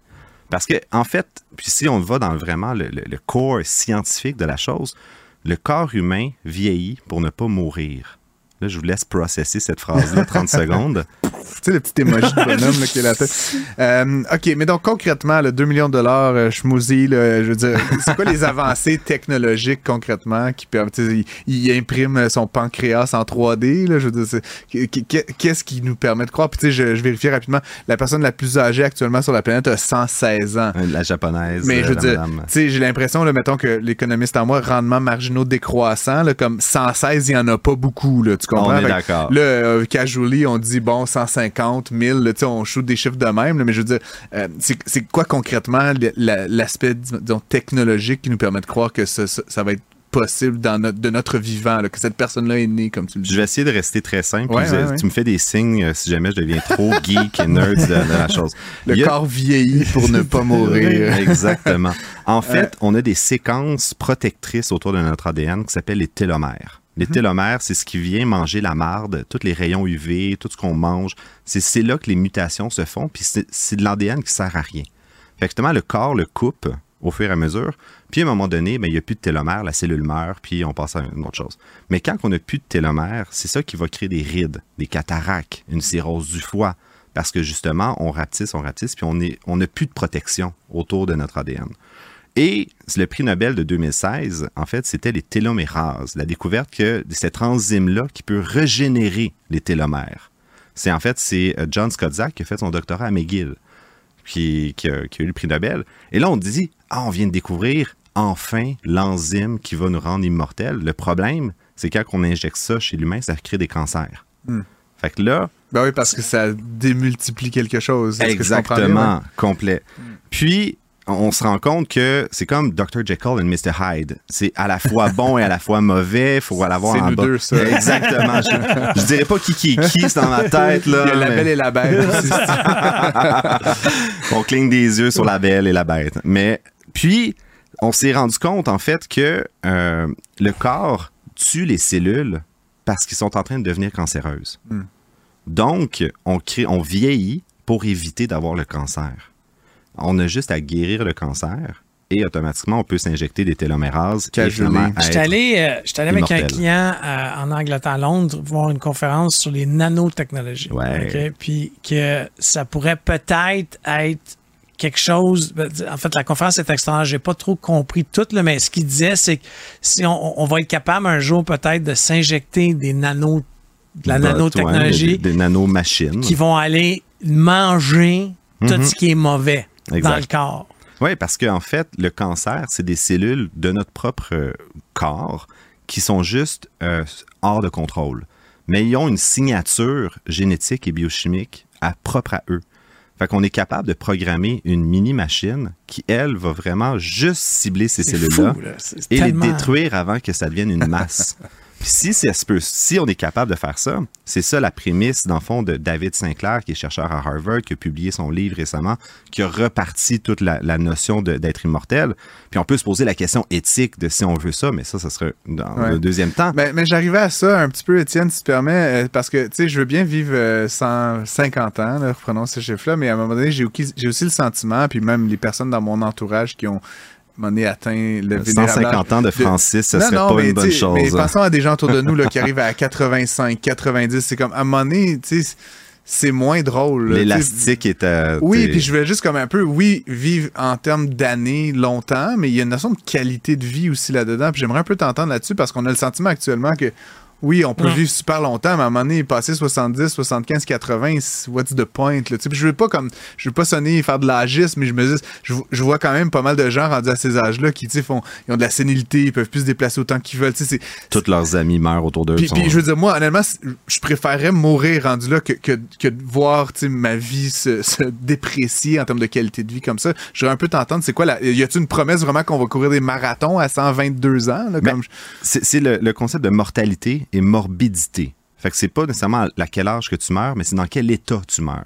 Parce que, en fait, puis si on va dans vraiment le, le- le corps scientifique de la chose, le corps humain vieillit pour ne pas mourir. Là, je vous laisse processer cette phrase-là 30 secondes. Tu sais, le petit émoji de bonhomme là, qui est la tête. Euh, OK, mais donc concrètement, le 2 millions de dollars, euh, schmoozy, là, je veux dire, c'est quoi les avancées technologiques concrètement qui permettent. Il, il imprime son pancréas en 3D, là, je veux dire, qu'est-ce qui nous permet de croire? Puis tu sais, je, je vérifie rapidement, la personne la plus âgée actuellement sur la planète a 116 ans. La japonaise. Mais euh, je veux la dire, madame. tu sais, j'ai l'impression, mettons que l'économiste en moi, rendement marginaux décroissants, là, comme 116, il n'y en a pas beaucoup, là, tu comprends? On est d'accord. Là, euh, casually, on dit, bon, 150, 1000, là, tu sais, on shoot des chiffres de même, là, mais je veux dire, euh, c'est quoi concrètement l'aspect, disons, technologique qui nous permet de croire que ça, ça- ça va être possible dans notre, de notre vivant, là, que cette personne-là est née, comme tu le Je dis. vais essayer de rester très simple. Ouais, ouais. Tu me fais des signes euh, si jamais je deviens trop geek et nerd de, de la chose. Le a- corps vieillit pour ne pas mourir. Exactement. En fait, on a des séquences protectrices autour de notre ADN qui s'appellent les télomères. Les Mhm. télomères, c'est ce qui vient manger la marde, tous les rayons UV, tout ce qu'on mange. C'est là que les mutations se font, puis c'est de l'ADN qui sert à rien. Fait que justement, le corps le coupe au fur et à mesure. Puis à un moment donné, ben, il n'y a plus de télomères, la cellule meurt, puis on passe à une autre chose. Mais quand on n'a plus de télomères, c'est ça qui va créer des rides, des cataractes, une cirrhose du foie. Parce que justement, on rapetisse, on rapetisse, puis on est- on n'a plus de protection autour de notre ADN. Et le prix Nobel de 2016, en fait, c'était les télomérases, la découverte que cette enzyme-là qui peut régénérer les télomères. C'est en fait, c'est euh, John Skoczak qui a fait son doctorat à McGill, qui, qui a, qui a eu le prix Nobel. Et là, on dit, ah, on vient de découvrir enfin l'enzyme qui va nous rendre immortels. Le problème, c'est quand on injecte ça chez l'humain, ça crée des cancers. Hmm. Fait que là, Ben oui, parce que ça démultiplie quelque chose. Que? Exactement, complet. Puis, on se rend compte que c'est comme Dr. Jekyll et Mr. Hyde. C'est à la fois bon et à la fois mauvais. Il faut l'avoir en nous bas. deux, ça. Exactement. Je, je dirais pas qui qui est qui, c'est dans ma tête. Là, Il y a la belle et la bête aussi. on cligne des yeux sur la belle et la bête. Mais puis, on s'est rendu compte en fait que euh, le corps tue les cellules parce qu'ils sont en train de devenir cancéreuses. Hmm. Donc, on, crée, on vieillit pour éviter d'avoir le cancer. On a juste à guérir le cancer et automatiquement, on peut s'injecter des télomérases. J'étais être- allé, euh, j'étais allé avec un client euh, en Angleterre, à Londres, voir une conférence sur les nanotechnologies. Ouais. Puis que ça pourrait peut-être être quelque chose. ben, En fait, la conférence est extraordinaire. J'ai pas trop compris tout, là, mais ce qu'il disait, c'est que si on, on va être capable un jour peut-être de s'injecter des nanos, de la Bah, nanotechnologie ouais, des, des nanomachines. qui vont aller manger tout ce qui est mauvais dans le corps. Oui, parce qu'en fait, le cancer, c'est des cellules de notre propre euh, corps qui sont juste euh, hors de contrôle. Mais ils ont une signature génétique et biochimique à, propre à eux. Fait qu'on est capable de programmer une mini-machine qui, elle, va vraiment juste cibler ces cellules-là et tellement- les détruire avant que ça devienne une masse. Si, ça se peut- si on est capable de faire ça, c'est ça la prémisse, dans le fond, de David Sinclair, qui est chercheur à Harvard, qui a publié son livre récemment, qui a reparti toute la, la notion d'être immortel. Puis on peut se poser la question éthique de si on veut ça, mais ça, ça serait dans Ouais. le deuxième temps. Mais, mais j'arrivais à ça un petit peu, Étienne, si tu permets, euh, parce que, tu sais, je veux bien vivre euh, 150 ans, là, reprenons ce chiffre-là, mais à un moment donné, j'ai aussi, j'ai aussi le sentiment, puis même les personnes dans mon entourage qui ont, donné, atteint le vénérable 150 ans de Francis, Non, serait non, pas mais une bonne chose. Mais hein. pensons à des gens autour de nous là, qui arrivent à 85, 90, c'est comme, à un moment donné, tu sais, c'est moins drôle. L'élastique est à... Oui, puis je voulais juste comme un peu, oui, vivre en termes d'années longtemps, mais il y a une notion de qualité de vie aussi là-dedans. Puis j'aimerais un peu t'entendre là-dessus parce qu'on a le sentiment actuellement que oui, on peut Ouais. vivre super longtemps, mais à un moment donné, passer 70, 75, 80, c'est- what's the point? Là? Tu sais, puis je veux pas comme je veux pas sonner et faire de l'agisme, mais je me dis, je, je vois quand même pas mal de gens rendus à ces âges-là qui tu sais, font, ils ont de la sénilité, ils peuvent plus se déplacer autant qu'ils veulent. Tu sais, c'est- Tous leurs amis meurent autour d'eux. puis, sont- puis, je veux dire, moi, honnêtement, je préférerais mourir rendu là que, que, que de voir tu sais, ma vie se, se déprécier en termes de qualité de vie comme ça. Je voudrais un peu t'entendre, c'est quoi la. Y a-t-il une promesse vraiment qu'on va courir des marathons à 122 ans? Là, Ben, comme je- c'est le, le concept de mortalité et morbidité. Fait que c'est pas nécessairement à quel âge que tu meurs, mais c'est dans quel état tu meurs.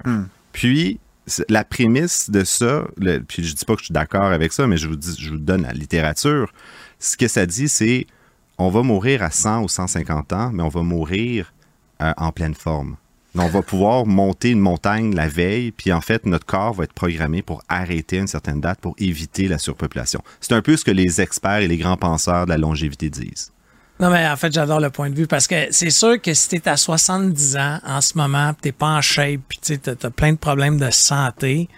Puis, c'est- la prémisse de ça, le- puis je dis pas que je suis d'accord avec ça, mais je vous, dis, je vous donne la littérature. Ce que ça dit, c'est on va mourir à 100 ou 150 ans, mais on va mourir euh, en pleine forme. Donc, on va pouvoir monter une montagne la veille, puis en fait, notre corps va être programmé pour arrêter à une certaine date pour éviter la surpopulation. C'est un peu ce que les experts et les grands penseurs de la longévité disent. Non, mais en fait, j'adore le point de vue parce que c'est sûr que si t'es à 70 ans en ce moment, pis t'es pas en shape, puis tu sais, t'as t'as plein de problèmes de santé,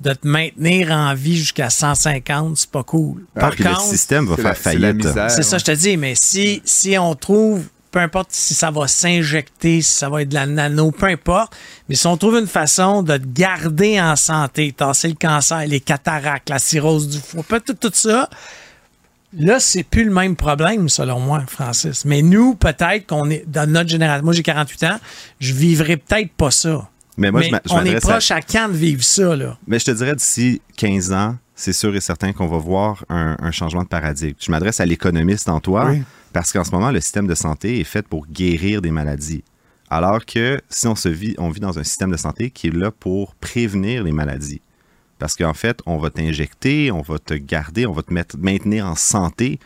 de te maintenir en vie jusqu'à 150, c'est pas cool. Par Puis le contre, système va c'est faire c'est faillite. misère. c'est ça, je te dis, mais si, si on trouve, peu importe si ça va s'injecter, si ça va être de la nano, peu importe, mais si on trouve une façon de te garder en santé, tasser le cancer, les cataractes, la cirrhose du foie, tout, tout ça, là, c'est plus le même problème, selon moi, Francis. Mais nous, peut-être qu'on est, dans notre génération, moi j'ai 48 ans, je vivrai peut-être pas ça. Mais moi, je mais m'a- je on est à- proche à quand de vivre ça, là? Mais je te dirais d'ici 15 ans, c'est sûr et certain qu'on va voir un, un changement de paradigme. Je m'adresse à l'économiste en toi Oui. parce qu'en ce moment, le système de santé est fait pour guérir des maladies. Alors que si on se vit, on vit dans un système de santé qui est là pour prévenir les maladies. Parce qu'en fait, on va t'injecter, on va te garder, on va te mettre, maintenir en santé.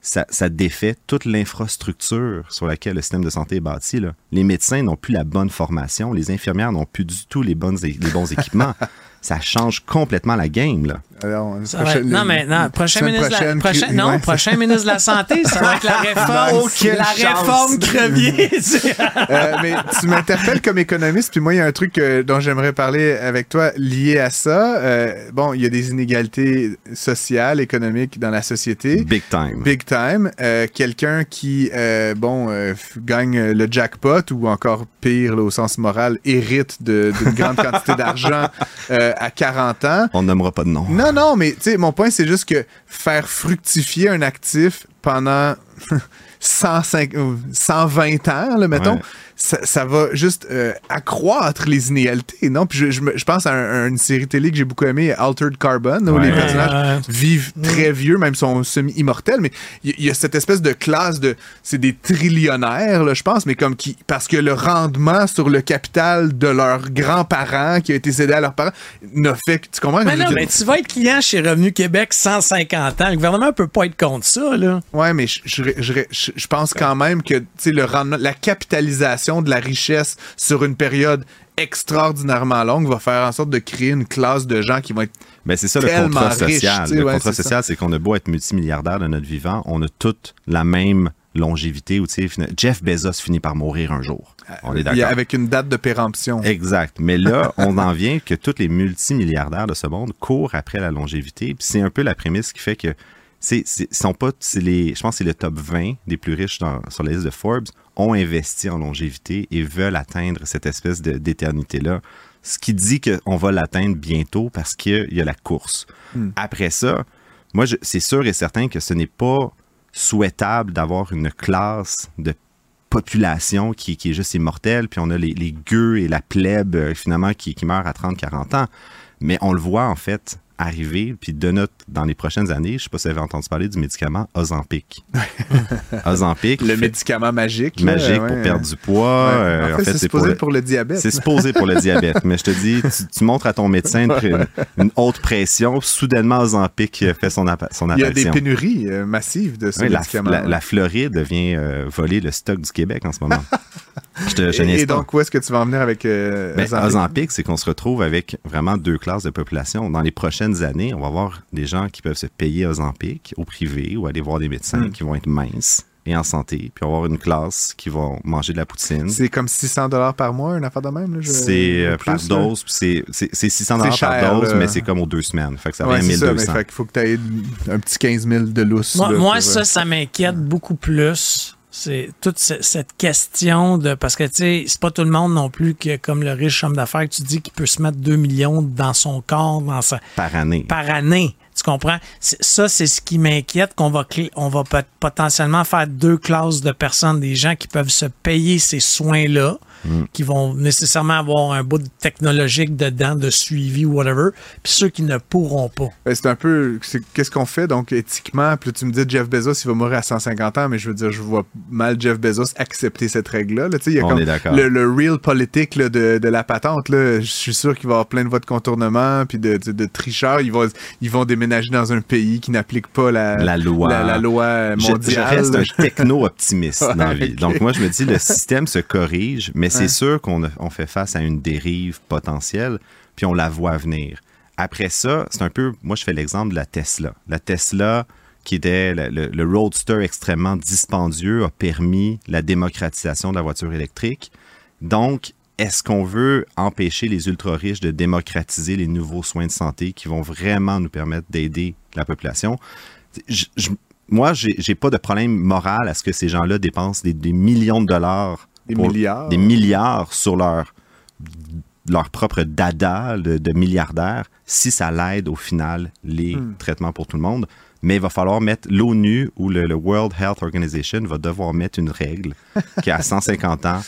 Ça, ça défait toute l'infrastructure sur laquelle le système de santé est bâti. là. Les médecins n'ont plus la bonne formation, les infirmières n'ont plus du tout les, bonnes, les bons équipements. ça change complètement la game. Là. Alors, Ça va être- non, mais non, prochain ministre, la, prochain- non, ouais. prochain ministre de la Santé, ça va être la réforme, la réforme crevier. Euh, mais tu m'interpelles comme économiste, puis moi, il y a un truc euh, dont j'aimerais parler avec toi lié à ça. Euh, bon, il y a des inégalités sociales, économiques dans la société. Big time. Big time. Euh, Quelqu'un qui, euh, bon, euh, gagne le jackpot ou encore pire, là, au sens moral, hérite d'une grande quantité d'argent euh, à 40 ans. On nommera pas de nom. Non, non, mais tu sais, mon point, c'est juste que faire fructifier un actif pendant 105, ou 120 ans, là, mettons. Ça, ça va juste euh, accroître les inégalités, non? Puis je, je pense à un- une série télé que j'ai beaucoup aimée, Altered Carbon, où Ouais. les personnages Ouais. vivent très vieux, même sont semi-immortels, mais il y, a cette espèce de classe de... C'est des trillionnaires, là, je pense, mais comme qui... Parce que le rendement sur le capital de leurs grands-parents qui a été cédé à leurs parents n'a fait... que- Tu comprends? Mais non, mais tu vas être client chez Revenu Québec 150 ans. Le gouvernement peut pas être contre ça, là. Ouais, mais je, je, je- je- je pense quand même que tu sais, le rendement, la capitalisation de la richesse sur une période extraordinairement longue va faire en sorte de créer une classe de gens qui vont être. Ben, c'est ça le contrat riche, social. le ouais, contrat social, c'est qu'on a beau être multimilliardaire de notre vivant, on a toute la même longévité fina- Jeff Bezos finit par mourir un jour. On est d'accord. Avec une date de péremption. Exact. Mais là, on en vient que tous les multimilliardaires de ce monde courent après la longévité. C'est un peu la prémisse qui fait que c'est, sont pas, c'est les, je pense que c'est le top 20 des plus riches dans- sur la liste de Forbes ont investi en longévité et veulent atteindre cette espèce de, d'éternité-là. Ce qui dit qu'on va l'atteindre bientôt parce qu'il y a la course. Après ça, moi, c'est sûr et certain que ce n'est pas souhaitable d'avoir une classe de population qui, qui est juste immortelle, puis on a les, les gueux et la plèbe, euh, finalement, qui, qui meurent à 30-40 ans. Mais on le voit, en fait, arriver, puis de notre, dans les prochaines années, je sais pas si vous avez entendu parler du médicament Ozempic. Ozempic, Le fait- médicament magique. là, magique ouais. pour perdre du poids. Ouais. euh, en fait, c'est supposé pour le diabète. c'est supposé pour le diabète, mais je te dis, tu, tu montres à ton médecin une, une haute pression, soudainement Ozempic fait son, appa- son Il y a des apparition. pénuries euh, massives de ce Oui, la, médicament. la- la Floride vient euh, voler le stock du Québec en ce moment. je te je et, et donc, où est-ce que tu vas en venir avec euh, Ben, Ozempic? C'est qu'on se retrouve avec vraiment deux classes de population. Dans les prochaines années, on va avoir des gens qui peuvent se payer Ozempic au privé ou aller voir des médecins Hmm. qui vont être minces et en santé. Puis on va avoir une classe qui va manger de la poutine. C'est comme 600 dollars par mois, une affaire de même? je- C'est euh, plus, par dose, puis c'est- c'est c'est 600 dollars par dose, là. mais c'est comme aux deux semaines. Fait que ça Ouais, revient à c'est ça, mais 1200. fait qu'il faut que tu aies un petit 15 000 de lousse. Moi, là, moi, pour, ça, euh, ça m'inquiète beaucoup plus. C'est toute ce- cette question de. Parce que, tu sais, c'est pas tout le monde non plus que, comme le riche homme d'affaires, que tu dis qu'il peut se mettre 2 millions dans son corps, dans sa, par année. par année. Tu comprends? Ça, c'est ce qui m'inquiète, qu'on va, on va potentiellement faire deux classes de personnes, des gens qui peuvent se payer ces soins-là, qui vont nécessairement avoir un bout de technologique dedans, de suivi ou whatever, puis ceux qui ne pourront pas. ben, c'est un peu. Qu'est-ce qu'on fait, donc, éthiquement? Puis là, tu me dis, Jeff Bezos, il va mourir à 150 ans, mais je veux dire, je vois mal Jeff Bezos accepter cette règle-là. là. Tu sais, il y a On comme est d'accord. le, le real politique là, de, de la patente. Là. Je suis sûr qu'il va y avoir plein de voies de contournement, puis de, de, de tricheurs. Ils vont, ils vont déménager dans un pays qui n'applique pas la, La loi. la, la loi Je- mondiale. Je, reste un techno-optimiste Ouais, dans la vie. Donc, moi, je me dis, le système se corrige, mais c'est sûr qu'on fait face à une dérive potentielle, puis on la voit venir. Après ça, c'est un peu, moi, je fais l'exemple de la Tesla. La Tesla, qui était le, roadster extrêmement dispendieux, a permis la démocratisation de la voiture électrique. Donc, est-ce qu'on veut empêcher les ultra-riches de démocratiser les nouveaux soins de santé qui vont vraiment nous permettre d'aider la population? Je- je- moi, j'ai j'ai pas de problème moral à ce que ces gens-là dépensent des millions de dollars, Des milliards. des milliards sur leur, leur propre dada de, de milliardaires, si ça l'aide au final les Hmm. traitements pour tout le monde. Mais il va falloir mettre l'ONU ou le, le World Health Organization va devoir mettre une règle qui à 150 ans,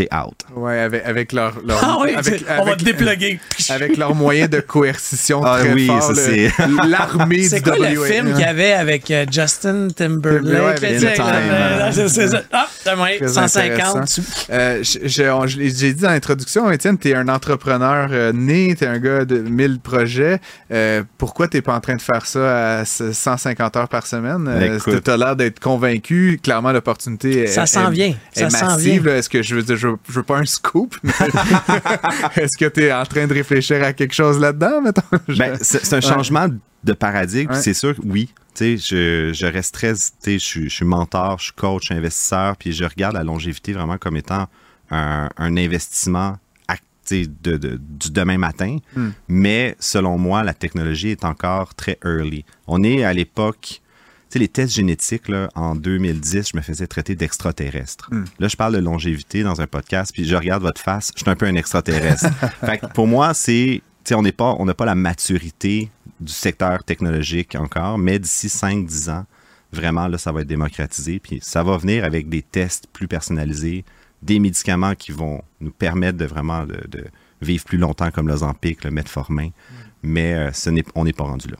t'es out. Ouais, avec, avec leur, leur- Ah oui, avec, tu- on va avec- te dépluguer. avec leurs moyens de coercition Ah très oui, le- c'est- l'armée C'est du quoi le WA. film qu'il y avait avec euh, Justin Timberlake? Ouais, avec là, tu In sais, Time. c'est- c'est ça. Ah, t'as moyen, Très 150. intéressant. tu- Euh, J'ai dit dans l'introduction, Étienne, tu es un entrepreneur euh, né, tu es un gars de 1000 projets. Euh, pourquoi tu pas en train de faire ça à ce- 150 heures par semaine? Euh, Écoute. tu as l'air d'être convaincu. Clairement, l'opportunité est, Ça s'en vient. est Ça s'en vient. Est-ce que je veux dire, je veux, je veux pas un scoop, mais est-ce que tu es en train de réfléchir à quelque chose là-dedans, mettons? Je- Ben, c'est un Ouais. changement de paradigme. Ouais. C'est sûr, oui. Je, je reste très, je, suis- je suis mentor, je suis coach, je suis investisseur, puis je regarde la longévité vraiment comme étant un, un investissement de, de- du demain matin. Hmm. Mais selon moi, la technologie est encore très early. On est à l'époque, sais, les tests génétiques, là, en 2010, je me faisais traiter d'extraterrestre. Hmm. Là, je parle de longévité dans un podcast, puis je regarde votre face, je suis un peu un extraterrestre. fait que pour moi, c'est, tu sais, on n'est pas, on n'a pas la maturité du secteur technologique encore, mais d'ici 5-10 ans, vraiment, là, ça va être démocratisé, puis ça va venir avec des tests plus personnalisés, des médicaments qui vont nous permettre de vraiment de, de vivre plus longtemps, comme l'Ozempic, le Metformin, mais euh, ce n'est, on n'est pas rendu là.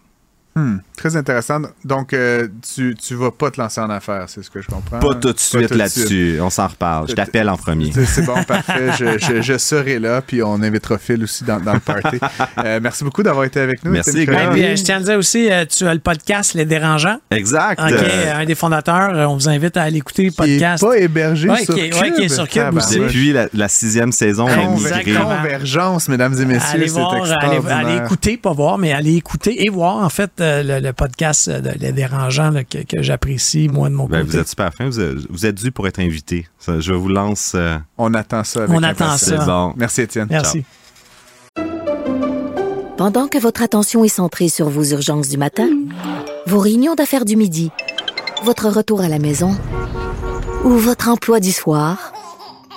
Hmm, très intéressant. Donc, euh, tu, tu vas pas te lancer en affaires, c'est ce que je comprends. Pas tout de suite là-dessus, on s'en reparle. Je t'appelle en premier. C'est bon, parfait. Je, je- je serai là, puis on invitera Phil aussi dans, dans le party. Euh, merci beaucoup d'avoir été avec nous. Merci, Crowley. puis, euh, je tiens à dire aussi, euh, tu as le podcast Les Dérangeants. Exact. OK, Euh, un des fondateurs. euh, On vous invite à aller écouter le Qui est podcast. pas hébergé Ouais, sur qui est- Cube. ouais, qui est sur Cube Tabarnak. aussi. Depuis la, la sixième saison, on a. Convergence, mesdames et messieurs, allez c'est voir, allez, allez écouter, pas voir, mais allez écouter et voir en fait le, le podcast euh, de Les Dérangeants là, que, que j'apprécie, moi, de mon Ben, côté. vous êtes super fin. Vous êtes, vous êtes dû pour être invité. Ça, je vous lance. euh, On attend ça. Avec On attend ça. bon. Merci, Étienne. Merci. Pendant que votre attention est centrée sur vos urgences du matin, vos réunions d'affaires du midi, votre retour à la maison ou votre emploi du soir,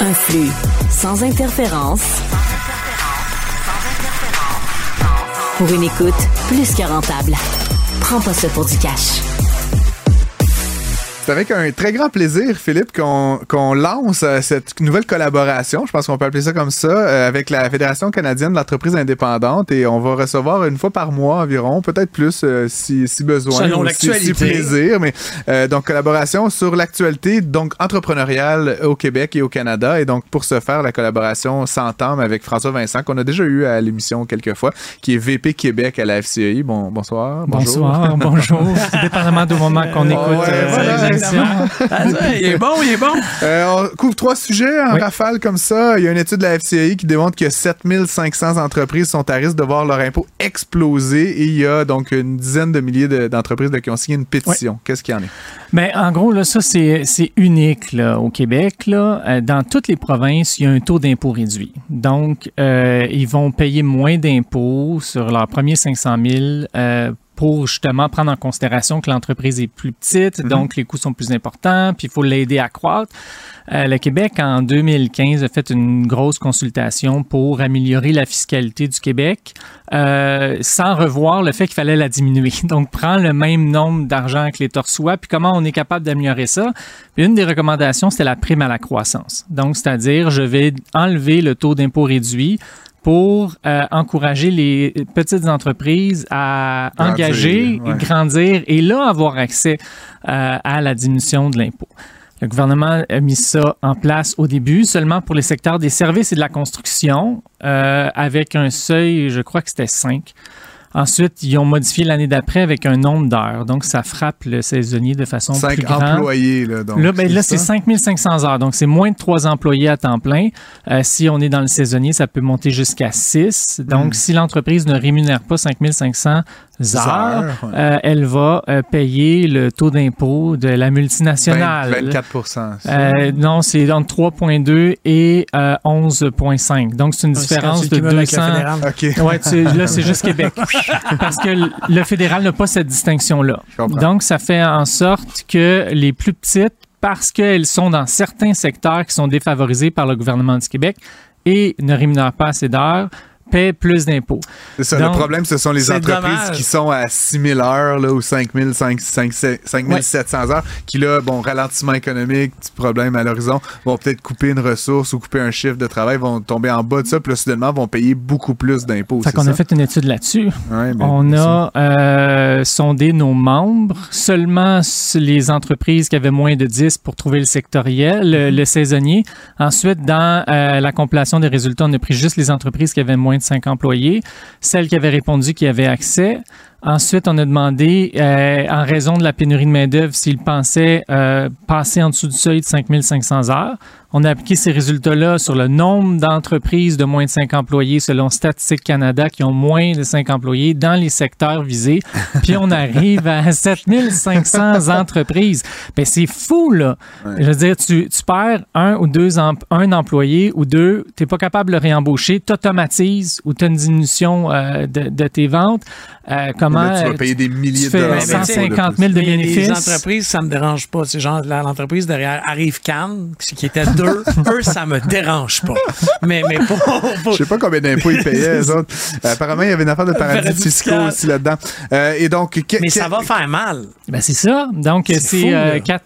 Un flux sans interférence. Pour une écoute plus que rentable. Prends pas ça pour du cash. C'est avec un très grand plaisir, Philippe, qu'on lance euh, cette nouvelle collaboration, je pense qu'on peut appeler ça comme ça, euh, avec la Fédération canadienne de l'entreprise indépendante. Et on va recevoir une fois par mois environ, peut-être plus euh, si, si besoin, Selon si- si, plaisir. Mais euh, donc, collaboration sur l'actualité donc entrepreneuriale au Québec et au Canada. Et donc, pour ce faire, la collaboration s'entame avec François Vincent, qu'on a déjà eu à l'émission quelques fois, qui est VP Québec à la FCI. Bon, bonsoir. bonjour. Bonsoir, bonjour. C'est dépendamment du moment qu'on écoute ouais, euh, voilà, l'émission. Ah, ça, il est bon, il est bon. Euh, on couvre trois sujets en Oui. rafale comme ça. Il y a une étude de la FCI qui démontre que 7500 entreprises sont à risque de voir leur impôt exploser et il y a donc une dizaine de milliers de- d'entreprises là, qui ont signé une pétition. Qu'est-ce qu'il y en est? Ben, en gros, là, ça, c'est unique là, au Québec. Là. Euh, dans toutes les provinces, il y a un taux d'impôt réduit. Donc, euh, ils vont payer moins d'impôts sur leurs premiers 500 000 euh, pour justement prendre en considération que l'entreprise est plus petite, donc les coûts sont plus importants, puis il faut l'aider à croître. Euh, le Québec, en 2015, a fait une grosse consultation pour améliorer la fiscalité du Québec euh, sans revoir le fait qu'il fallait la diminuer. Donc, prends le même nombre d'argent que l'État reçoit, puis comment on est capable d'améliorer ça? Puis une des recommandations, c'était la prime à la croissance. Donc, c'est-à-dire, je vais enlever le taux d'impôt réduit pour euh, encourager les petites entreprises à Grandir, engager, ouais. grandir et là avoir accès euh, à la diminution de l'impôt. Le gouvernement a mis ça en place au début seulement pour les secteurs des services et de la construction euh, avec un seuil, je crois que c'était 5. Ensuite, ils ont modifié l'année d'après avec un nombre d'heures. Donc, ça frappe le saisonnier de façon Cinq plus grande. employés. Là, donc, Là, ben, là c'est ça? 5500 heures. Donc, c'est moins de trois employés à temps plein. Euh, si on est dans le saisonnier, ça peut monter jusqu'à 6. Donc, Hmm. si l'entreprise ne rémunère pas 5500 ouais. euh, elle va euh, payer le taux d'impôt de la multinationale. 20 24 ça. Euh, non, c'est entre 3,2 et euh, 11,5. Donc, c'est une différence de quand tu le cumules avec le 200. fédéral. OK. Ouais, tu- là, c'est juste Québec. Parce que le fédéral n'a pas cette distinction-là. Donc, ça fait en sorte que les plus petites, parce qu'elles sont dans certains secteurs qui sont défavorisés par le gouvernement du Québec et ne rémunèrent pas assez d'heures, paient plus d'impôts. C'est ça. Donc, le problème, ce sont les entreprises dommage. qui sont à 6 000 heures là, ou 5 000, 5 5 5700 heures, qui là, bon, ralentissement économique, petit problème à l'horizon, vont peut-être couper une ressource ou couper un chiffre de travail, vont tomber en bas de ça, puis là, soudainement, vont payer beaucoup plus d'impôts. Fait qu'on a fait une étude là-dessus. Ouais, ben, On a euh, sondé nos membres, seulement les entreprises qui avaient moins de 10 pour trouver le sectoriel, le, le saisonnier. Ensuite, dans euh, la compilation des résultats, on a pris juste les entreprises qui avaient moins de 5 employés, celles qui avaient répondu qui avaient accès. Ensuite, on a demandé, euh, en raison de la pénurie de main-d'œuvre, s'ils pensaient euh, passer en dessous du seuil de 5500 heures. On a appliqué ces résultats-là sur le nombre d'entreprises de moins de 5 employés selon Statistique Canada qui ont moins de 5 employés dans les secteurs visés. Puis on arrive à 7500 entreprises. Ben, c'est fou, là. Je veux dire, tu, tu perds un ou deux em- un employé ou deux, tu n'es pas capable de le réembaucher, tu automatises ou tu as une diminution euh, de, de tes ventes. Euh, comment Là, tu vas euh, payer des milliers tu fais de dollars. Mais, mais, tu sais, 150 000 de Mais bénéfices. entreprises, ça me dérange pas. C'est genre l'entreprise derrière Arrive Cannes, qui était deux. eux, ça me dérange pas. Mais, mais pour, pour- Je sais pas combien d'impôts ils payaient, eux autres. Euh, apparemment, il y avait une affaire de paradis Paradis fiscaux fiscal. aussi là-dedans. Euh, et donc, que- mais que- ça va faire mal. Ben c'est ça. Donc, C'est c'est fou, euh, là. 4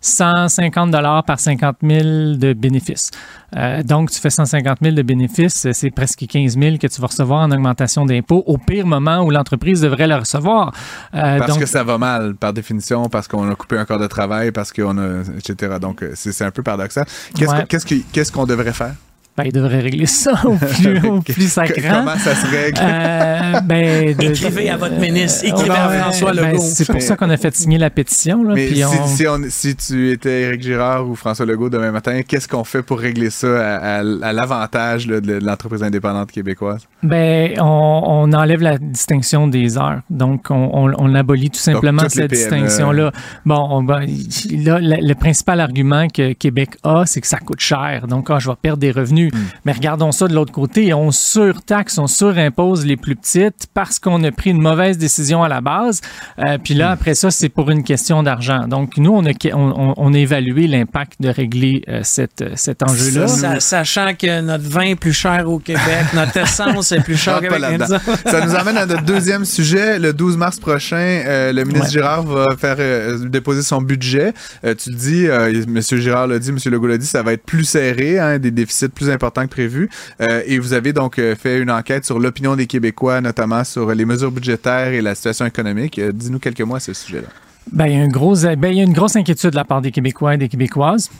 150 dollars par 50 000 de bénéfices. Euh, donc, tu fais 150 000 de bénéfices, c'est presque 15 000 que tu vas recevoir en augmentation d'impôts au pire moment où l'entreprise entreprises devraient le recevoir. Euh, Parce donc, que ça va mal, par définition, parce qu'on a coupé un corps de travail, parce qu'on a, etc. Donc, euh, c'est un peu paradoxal. Ouais. qu'est-ce qu'on devrait faire? Ben, ils devraient régler ça au plus, au plus sacrant. Comment ça se règle? Euh, ben, de- Écrivez à votre ministre, écrivez à François ben, Legault. c'est pour ça qu'on a fait signer la pétition. Là, Mais puis si, on- si, on- si tu étais Éric Girard ou François Legault demain matin, qu'est-ce qu'on fait pour régler ça à, à- à l'avantage de l'entreprise indépendante québécoise? Ben, on, on enlève la distinction des heures. Donc, on, on, on abolit tout simplement cette PME. distinction-là. Bon, on va- là, le, le principal argument que Québec a, c'est que ça coûte cher. Donc, ah, je vais perdre des revenus. Mais regardons ça de l'autre côté. On surtaxe, on surimpose les plus petites parce qu'on a pris une mauvaise décision à la base. Euh, puis là, après ça, c'est pour une question d'argent. Donc, nous, on a, on, on a évalué l'impact de régler euh, cette, cet enjeu-là. Ça, sachant que notre vin est plus cher au Québec, notre essence est plus chère au Québec. Ça nous amène à notre deuxième sujet. Le 12 mars prochain, euh, le ministre Ouais. Girard va faire euh, déposer son budget. Euh, tu le dis, euh, M. Girard l'a dit, M. Legault l'a dit, ça va être plus serré, hein, des déficits plus importants que prévu. Euh, et vous avez donc euh, fait une enquête sur l'opinion des Québécois, notamment sur les mesures budgétaires et la situation économique. Euh, Dis-nous quelques mots à ce sujet-là. Ben, il y a une grosse, ben, il y a une grosse inquiétude de la part des Québécois et des Québécoises.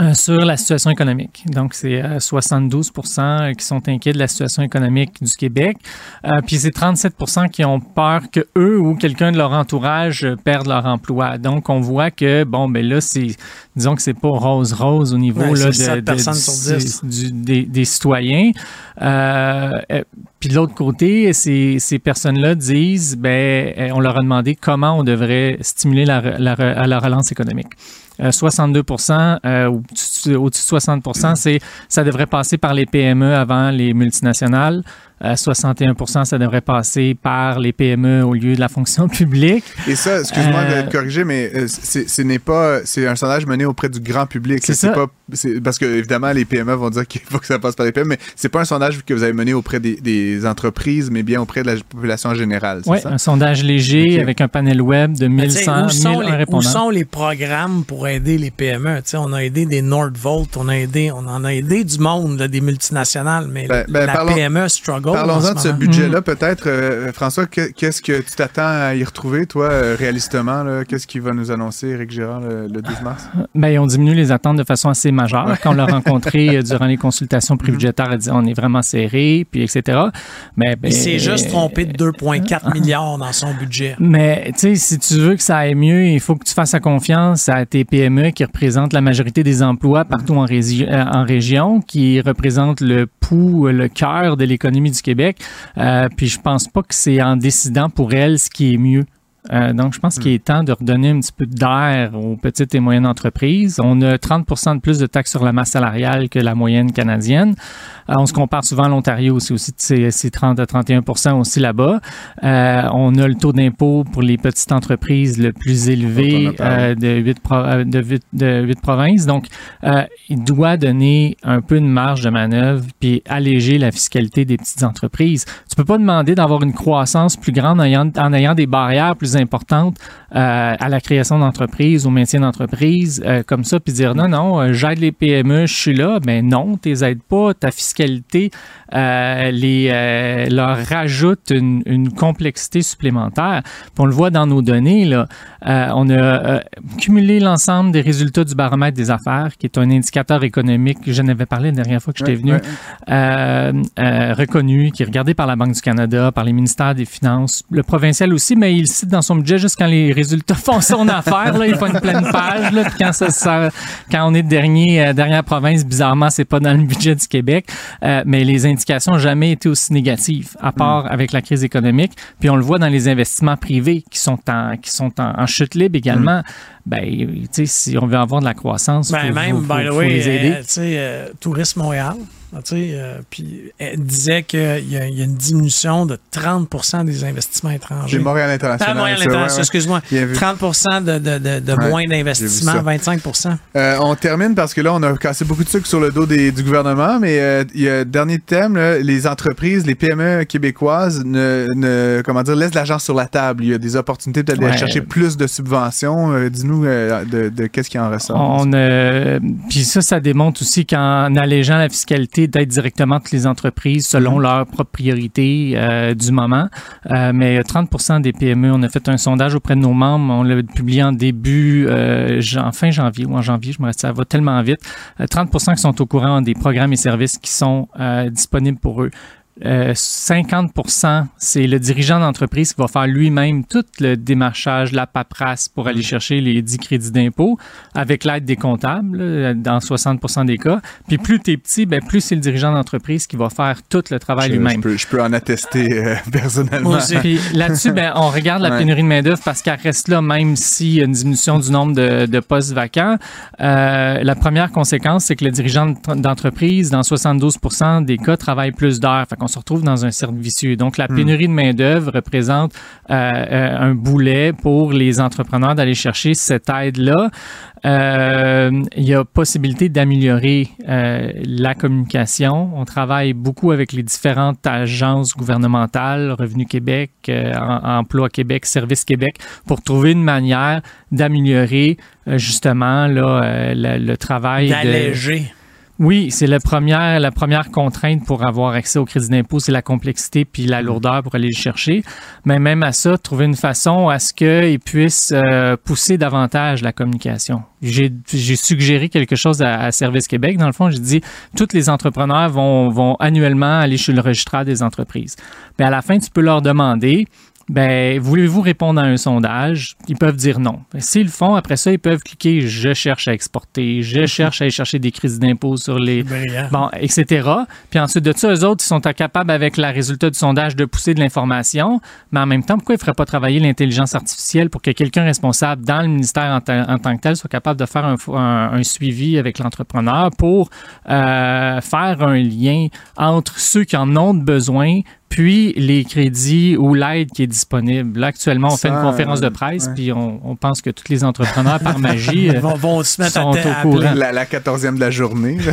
Euh, sur la situation économique. Donc, c'est euh, 72 qui sont inquiets de la situation économique du Québec. Euh, puis, c'est 37 qui ont peur que eux ou quelqu'un de leur entourage perde leur emploi. Donc, on voit que, bon, ben là, c'est, disons que c'est pas rose-rose au niveau Ouais, là, de, de- sur du- des, des citoyens. Euh, euh, puis de l'autre côté, ces, ces personnes-là disent, ben, on leur a demandé comment on devrait stimuler la, la relance économique. Euh, 62 euh, au-dessus de 60 c'est ça devrait passer par les PME avant les multinationales. Euh, 61 ça devrait passer par les PME au lieu de la fonction publique. Et ça, excuse-moi Euh, de te corriger, mais euh, c'est, ce n'est pas, c'est un sondage mené auprès du grand public. C'est ça. pas, c'est- parce que évidemment les PME vont dire qu'il faut que ça passe par les PME, mais c'est pas un sondage que vous avez mené auprès des, des entreprises, mais bien auprès de la population générale. C'est Oui, ça? un sondage léger avec un panel web de Mais tu sais, 1100 où, sont 1000 les, où répondants. sont les programmes pour aider les PME? Tu sais, on a aidé des Nordvolt, on a aidé, on en a aidé du monde, là, des multinationales, mais Ben- ben, la parlons- PME struggle. En Parlons-en de ce budget-là, peut-être. euh, François, que- qu'est-ce que tu t'attends à y retrouver, toi, euh, réalistement? Qu'est-ce qu'il va nous annoncer, Eric Girard, le, le 12 mars? Ben, on diminue les attentes de façon assez majeure. Quand on l'a rencontré euh, durant les consultations prébudgétaires, elle dit on est vraiment serré, puis etc. Mais ben, Il s'est juste trompé de 2,4 milliards dans son budget. Mais tu sais, si tu veux que ça aille mieux, il faut que tu fasses confiance à tes PME qui représentent la majorité des emplois partout en, régi- euh, en région, qui représentent le pouls, le cœur de l'économie du Québec. Euh, puis je pense pas que c'est en décidant pour elles ce qui est mieux. Euh, donc, je pense qu'il est temps de redonner un petit peu d'air aux petites et moyennes entreprises. On a 30 de plus de taxes sur la masse salariale que la moyenne canadienne. Euh, on se compare souvent à l'Ontario, c'est aussi c'est c'est 30 à 31 aussi là-bas. Euh, on a le taux d'impôt pour les petites entreprises le plus élevé de, 8 de, huit- de huit provinces. Donc, il doit donner un peu de marge de manœuvre puis alléger la fiscalité des petites entreprises. Tu peux pas demander d'avoir une croissance plus grande en ayant, en ayant des barrières plus importantes euh, à la création d'entreprises, au maintien d'entreprises, euh, comme ça, puis dire non, non, euh, j'aide les PME, je suis là. Ben non, tu les aides pas. Ta fiscalité euh, les, leur rajoute une, une complexité supplémentaire. Puis on le voit dans nos données, là, on a cumulé l'ensemble des résultats du baromètre des affaires, qui est un indicateur économique que je n'avais parlé la dernière fois que j'étais venu, reconnu, qui est regardé par la Banque du Canada, par les ministères des Finances, le provincial aussi, mais il cite dans son budget juste quand les résultats font son affaire. Là, il faut une pleine page. Là, puis quand, ça, ça- quand on est dernier, euh, dernière province, bizarrement, c'est pas dans le budget du Québec. Euh, mais les indications n'ont jamais été aussi négatives, à part avec la crise économique. Puis on le voit dans les investissements privés qui sont en, qui sont en, en chute libre également. Ben, tu sais, si on veut avoir de la croissance, Ben, faut, même, faut- by the faut- way, les aider. euh, tu sais, euh, Tourisme Montréal, tu sais, euh, puis elle disait qu'il y, y a une diminution de 30% des investissements étrangers. J'ai Montréal International. Ah, Montréal ouais, International, ouais. excuse-moi. Bien vu. 30 de, de, de, de Ouais, moins j'ai vu d'investissement, ça. 25% Euh, on termine parce que là, on a cassé beaucoup de sucre sur le dos des- du gouvernement, mais euh, il y a dernier thème, là, les entreprises, les PME québécoises ne, ne- comment dire, laissent de l'argent sur la table. Il y a des opportunités peut-être d'aller chercher plus de subventions. Euh, Dis-nous euh, de, de qu'est-ce qui en ressort? On, euh, puis ça, ça démontre aussi qu'en allégeant la fiscalité d'être directement avec les entreprises selon leurs propres priorités euh, du moment. Euh, mais 30% des PME, on a fait un sondage auprès de nos membres, on l'a publié en début, euh, jan- fin janvier ou en janvier, je me ça va tellement vite. Euh, 30% qui sont au courant des programmes et services qui sont euh, disponibles pour eux. Euh, 50% c'est le dirigeant d'entreprise qui va faire lui-même tout le démarchage, la paperasse pour aller chercher les 10 crédits d'impôt avec l'aide des comptables là, dans 60% des cas. Puis plus tu es petit, ben, plus c'est le dirigeant d'entreprise qui va faire tout le travail lui-même. je peux, je peux en attester euh, personnellement. Puis là-dessus, ben, on regarde la pénurie de main-d'œuvre parce qu'elle reste là, même s'il y a une diminution du nombre de, de postes vacants. Euh, la première conséquence, c'est que le dirigeant d'entreprise, dans 72% des cas, travaille plus d'heures. Fait qu'on se retrouve dans un cercle vicieux. Donc, la pénurie de main-d'œuvre représente euh, euh, un boulet pour les entrepreneurs d'aller chercher cette aide-là. Euh, il y a possibilité d'améliorer euh, la communication. On travaille beaucoup avec les différentes agences gouvernementales, Revenu Québec, Emploi Québec, Service Québec, pour trouver une manière d'améliorer justement là, le, le travail. D'alléger. Oui, c'est la première, la première contrainte pour avoir accès au crédit d'impôt, c'est la complexité puis la lourdeur pour aller le chercher. Mais même à ça, trouver une façon à ce qu'ils puissent euh, pousser davantage la communication. J'ai suggéré quelque chose à, à Service Québec. Dans le fond, j'ai dit, tous les entrepreneurs vont, vont annuellement aller chez le registraire des entreprises. Mais à la fin, tu peux leur demander, ben, voulez-vous répondre à un sondage? Ils peuvent dire non. Ben, S'ils le font, après ça, ils peuvent cliquer je cherche à exporter, je cherche à aller chercher des crédits d'impôt sur les. Bon, etc. Puis ensuite de ça, eux autres, ils sont capables, avec le résultat du sondage, de pousser de l'information. Mais en même temps, pourquoi ils ne feraient pas travailler l'intelligence artificielle pour que quelqu'un responsable dans le ministère en, ta- en tant que tel soit capable de faire un, fo- un- un suivi avec l'entrepreneur pour euh, faire un lien entre ceux qui en ont besoin puis les crédits ou l'aide qui est disponible. Là, actuellement, on fait une conférence de euh, presse, ouais. puis on, on pense que tous les entrepreneurs, par magie, euh, vont, vont se mettre sont à, au courant. La, la 14e de la journée.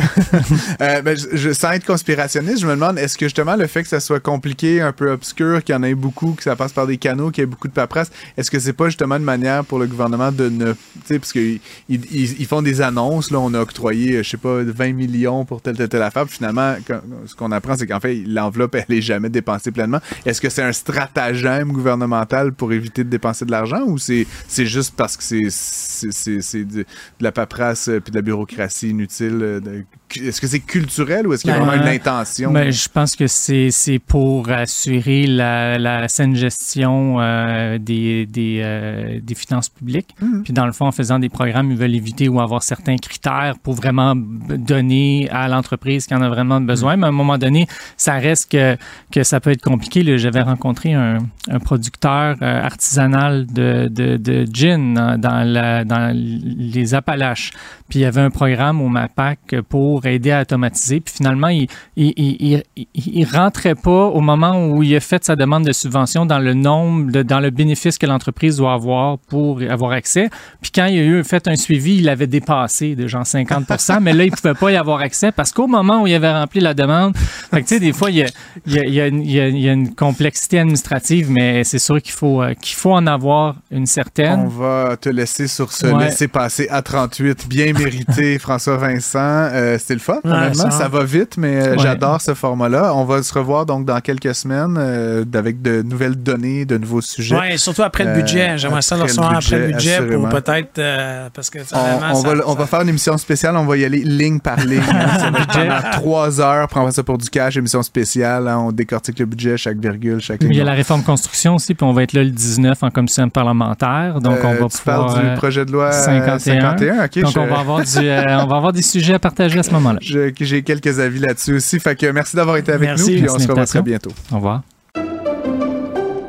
Euh, ben, je, je- sans être conspirationniste, je me demande, est-ce que justement le fait que ça soit compliqué, un peu obscur, qu'il y en ait beaucoup, que ça passe par des canaux, qu'il y ait beaucoup de paperasse, est-ce que c'est pas justement une manière pour le gouvernement de ne... Tu sais, parce qu'ils ils, ils- ils font des annonces, là, on a octroyé, je sais pas, 20 millions pour telle, telle, telle affaire, puis finalement, quand- ce qu'on apprend, c'est qu'en fait, l'enveloppe, elle est jamais dépensée pleinement. Est-ce que c'est un stratagème gouvernemental pour éviter de dépenser de l'argent, ou c'est juste parce que c'est de, la paperasse euh, puis de la bureaucratie inutile? euh, Est-ce que c'est culturel ou est-ce qu'il y a Ben, vraiment une euh, intention? Ben, je pense que c'est c'est pour assurer la, la saine gestion euh, des, des, euh, des finances publiques. Mhm. Puis dans le fond, en faisant des programmes, ils veulent éviter ou avoir certains critères pour vraiment donner à l'entreprise qui en a vraiment besoin. Mais à un moment donné, ça reste que, que ça peut être compliqué. J'avais rencontré un, un producteur artisanal de, de, de gin dans la- dans les Appalaches. Puis il y avait un programme au MAPAC pour aider à automatiser. Puis finalement, il, il, il, il, rentrait pas au moment où il a fait sa demande de subvention dans le nombre, de- dans le bénéfice que l'entreprise doit avoir pour avoir accès. Puis quand il a eu fait un suivi, il avait dépassé de genre 50% mais là, il pouvait pas y avoir accès parce qu'au moment où il avait rempli la demande, fait que, tu sais, des fois, il y a, il y a- il y a une- il y a- une complexité administrative, mais c'est sûr qu'il faut, euh, qu'il faut en avoir une certaine. On va te laisser sur ce Ouais. laisser passer à 38, bien mérité, François Vincent. Euh, C'était le fun, Ouais, ça- Ça va vite, mais euh, Ouais. j'adore ce format-là. On va se revoir donc dans quelques semaines euh, avec de nouvelles données, de nouveaux sujets. Oui, surtout après le Euh, budget. J'aimerais ça le recevoir après le budget, pour peut-être. euh, parce que On, ça- va, on va faire une émission spéciale, on va y aller ligne par ligne. hein. Pendant trois heures, prendre ça pour du cash, émission spéciale. hein. On décortique le budget, chaque virgule, chaque ligne. Il y a la réforme construction aussi, puis on va être là le 19 en commission parlementaire. Donc, on va tu pouvoir. du projet de loi 51. 51. ok, donc, je- on va, avoir du, on va avoir des sujets à partager à ce moment-là. J'ai quelques avis là-dessus aussi. Fait que merci d'avoir été avec Merci. nous, puis on se revoit très bientôt. Au revoir.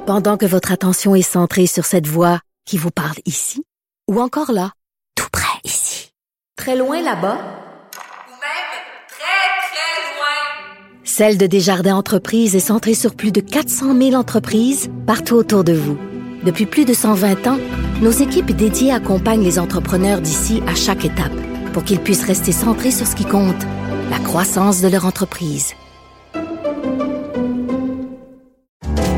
Pendant que votre attention est centrée sur cette voix qui vous parle ici, ou encore là, tout près ici, très loin là-bas, Ou même très, très loin. Celle de Desjardins Entreprises est centrée sur plus de 400 000 entreprises partout autour de vous. Depuis plus de 120 ans, nos équipes dédiées accompagnent les entrepreneurs d'ici à chaque étape pour qu'ils puissent rester centrés sur ce qui compte, la croissance de leur entreprise.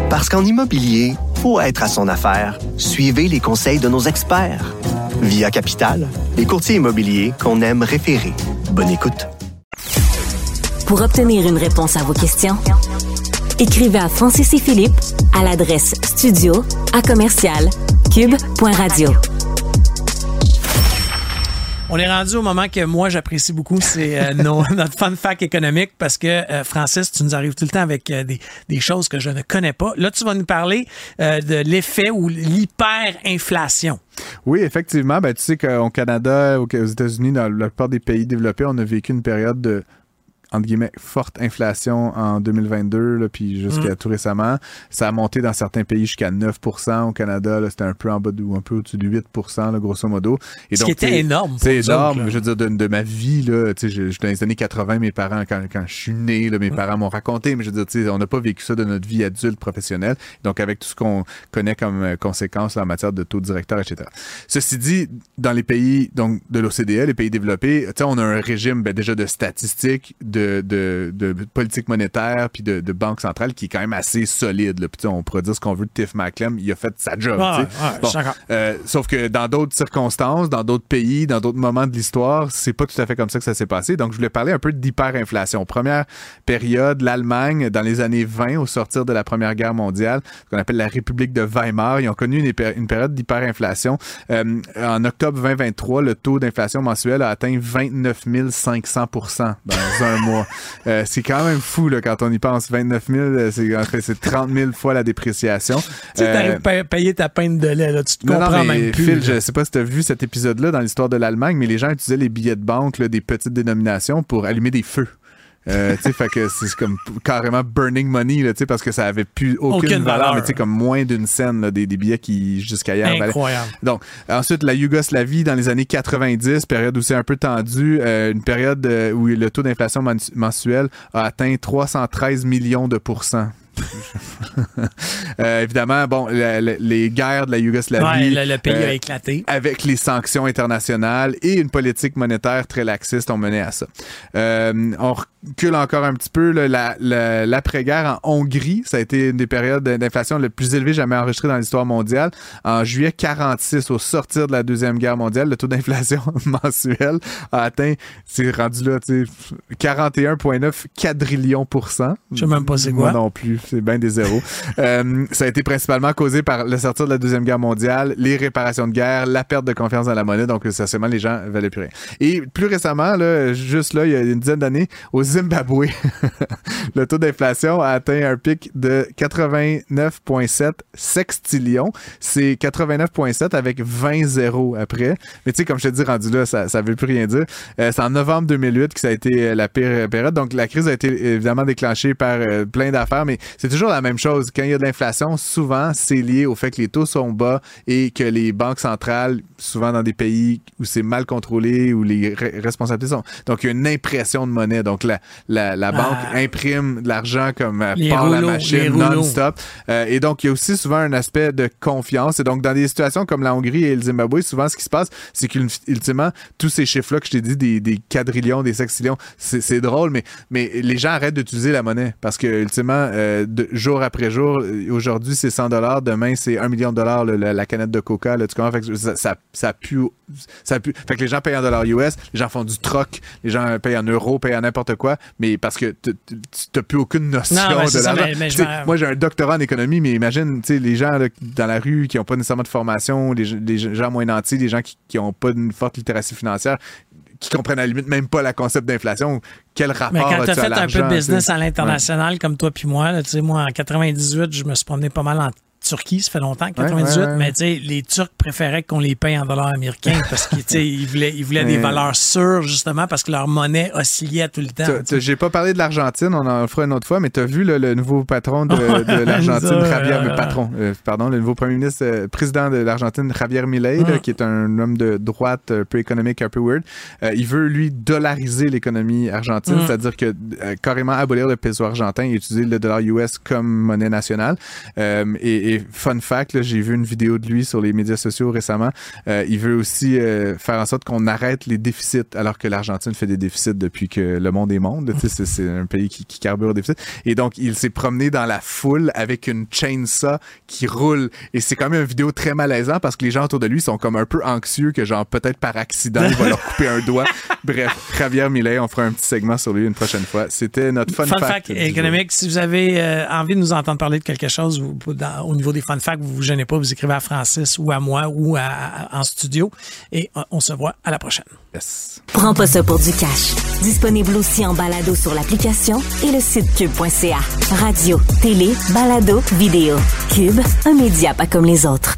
Parce qu'en immobilier, pour être à son affaire, suivez les conseils de nos experts. Via Capital, les courtiers immobiliers qu'on aime référer. Bonne écoute. Pour obtenir une réponse à vos questions, écrivez à Francis et Philippe à l'adresse studio à commercial cube.radio. On est rendu au moment que moi j'apprécie beaucoup, c'est euh, notre fun fact économique parce que euh, Francis, tu nous arrives tout le temps avec euh, des, des choses que je ne connais pas. Là, tu vas nous parler de l'effet ou l'hyperinflation. Oui, effectivement. Ben, tu sais qu'au Canada, aux États-Unis, dans la plupart des pays développés, on a vécu une période de entre guillemets, forte inflation en 2022, là, puis jusqu'à Mm. tout récemment. Ça a monté dans certains pays jusqu'à 9 Au Canada, là, c'était un peu en bas de, ou un peu au-dessus de 8 là, grosso modo. Et Ce qui était énorme C'est énorme. autres, je veux dire, de, de ma vie, là, tu sais, je, dans les années 80, mes parents, quand, quand je suis né, là, mes parents m'ont raconté, mais je veux dire, tu sais, on n'a pas vécu ça de notre vie adulte professionnelle. Donc, avec tout ce qu'on connaît comme euh, conséquences là, en matière de taux directeur, etc. Ceci dit, dans les pays donc de l'OCDE, les pays développés, tu sais, on a un régime ben, déjà de statistiques, de, de, de politique monétaire, puis de, de banque centrale qui est quand même assez solide. Là. Puis, on pourrait dire ce qu'on veut de Tiff Macklem, il a fait sa job. Bon, euh, sauf que dans d'autres circonstances, dans d'autres pays, dans d'autres moments de l'histoire, c'est pas tout à fait comme ça que ça s'est passé. Donc, je voulais parler un peu d'hyperinflation. Première période, l'Allemagne, dans les années 20, au sortir de la Première Guerre mondiale, ce qu'on appelle la République de Weimar, ils ont connu une période d'hyperinflation. Euh, en octobre 2023, le taux d'inflation mensuel a atteint 29 500 dans un mois. Euh, c'est quand même fou là, quand on y pense. 29 000, euh, c'est en fait, c'est 30 000 fois la dépréciation. Tu sais, Euh, t'arrives à payer ta peine de lait, là, tu te non, non, comprends mais même plus. Phil, là. je sais pas si tu as vu cet épisode-là dans l'histoire de l'Allemagne, mais les gens utilisaient les billets de banque là, des petites dénominations pour allumer des feux. Euh, tu sais, fait que c'est comme carrément burning money, là, tu sais, parce que ça avait plus aucune, Aucune valeur, valeur. mais tu sais, comme moins d'une scène, là, des, des billets qui jusqu'à hier valaient- Incroyable. donc, ensuite, la Yougoslavie dans les années 90, période où c'est un peu tendu, euh, une période euh, où le taux d'inflation men- mensuel a atteint 313 millions de pourcents. Euh, évidemment, bon, la- la- les guerres de la Yougoslavie. Ouais, le, le pays euh, a éclaté. avec les sanctions internationales et une politique monétaire très laxiste ont mené à ça. Euh, on recule encore un petit peu la- la- l'après-guerre en Hongrie. Ça a été une des périodes d'inflation les plus élevées jamais enregistrées dans l'histoire mondiale. En juillet 46, au sortir de la Deuxième Guerre mondiale, le taux d'inflation mensuel a atteint, c'est rendu là, tu sais, 41,9 quadrillions pour cent. Je sais même pas c'est Moi quoi. non plus, c'est bien des zéros. Euh, ça a été principalement causé par le sortir de la Deuxième Guerre mondiale, les réparations de guerre, la perte de confiance dans la monnaie, donc essentiellement les gens valaient plus rien. Et plus récemment, là, juste là, il y a une dizaine d'années, au Zimbabwe, le taux d'inflation a atteint un pic de 89,7 sextillions. C'est 89,7 avec 20 zéros après. Mais tu sais, comme je te dis, rendu là, ça ne veut plus rien dire. Euh, c'est en novembre 2008 que ça a été la pire période. Donc, la crise a été évidemment déclenchée par euh, plein d'affaires, mais c'est toujours la même chose. Quand il y a de l'inflation, souvent, c'est lié au fait que les taux sont bas et que les banques centrales, souvent dans des pays où c'est mal contrôlé, où les re- responsabilités sont... Donc, il y a une impression de monnaie. Donc, la, la, la banque Ah. imprime de l'argent comme euh, par la rouleaux, machine non-stop. Euh, et donc, il y a aussi souvent un aspect de confiance. Et donc, dans des situations comme la Hongrie et le Zimbabwe, souvent, ce qui se passe, c'est qu'ultimement, tous ces chiffres-là que je t'ai dit, des, des quadrillions, des sextillions, c'est c'est drôle, mais, mais les gens arrêtent d'utiliser la monnaie parce que, ultimement, euh, de, jour après jour, euh, aujourd'hui, c'est 100 demain, c'est 1 million de dollars la, la canette de coca. Là, tu comprends? Fait que ça, ça, ça pue. Ça pue. Fait que les gens payent en dollars US, les gens font du troc, les gens payent en euros, payent en n'importe quoi, mais parce que tu n'as plus aucune notion Non, de l'argent. Moi, j'ai un doctorat en économie, mais imagine, tu sais, les gens là, dans la rue qui n'ont pas nécessairement de formation, les, les gens moins nantis, les gens qui n'ont pas une forte littératie financière, qui comprennent à la limite même pas le concept d'inflation. Quel rapport Mais quand tu as fait un peu de business à l'international, comme toi puis moi, là, tu sais, moi, en 98, je me suis promené pas mal en Turquie, ça fait longtemps, 98, ouais, ouais. mais tu sais, les Turcs préféraient qu'on les paye en dollars américains parce qu'ils tu sais, ils voulaient, ils voulaient des valeurs sûres, justement, parce que leur monnaie oscillait tout le temps. J'ai pas parlé de l'Argentine, on en fera une autre fois, mais tu as vu là, le nouveau patron de, de l'Argentine, Javier, euh, le patron, euh, pardon, le nouveau premier ministre, euh, président de l'Argentine, Javier Milei, là, qui est un homme de droite, un peu économique, un peu weird. Il veut, lui, dollariser l'économie argentine, Mm. c'est-à-dire que carrément abolir le peso argentin et utiliser le dollar US comme monnaie nationale. Et, Et, et fun fact, là, j'ai vu une vidéo de lui sur les médias sociaux récemment. Euh, il veut aussi euh, faire en sorte qu'on arrête les déficits, alors que l'Argentine fait des déficits depuis que le monde est monde. Tu sais, c'est- c'est un pays qui, qui carbure au déficit. Et donc, il s'est promené dans la foule avec une chainsaw qui roule. Et c'est quand même une vidéo très malaisant parce que les gens autour de lui sont comme un peu anxieux que genre peut-être par accident il va leur couper un doigt. Bref, Javier Millet, on fera un petit segment sur lui une prochaine fois. C'était notre fun, Fun fact. économique. Si vous avez euh, envie de nous entendre parler de quelque chose vous- dans- au niveau des fun facts, vous vous gênez pas, vous écrivez à Francis ou à moi ou à- à- en studio. Et euh, on se voit à la prochaine. Yes. Prends pas ça pour du cash. Disponible aussi en balado sur l'application et le site cube.ca. Radio, télé, balado, vidéo. Cube, un média pas comme les autres.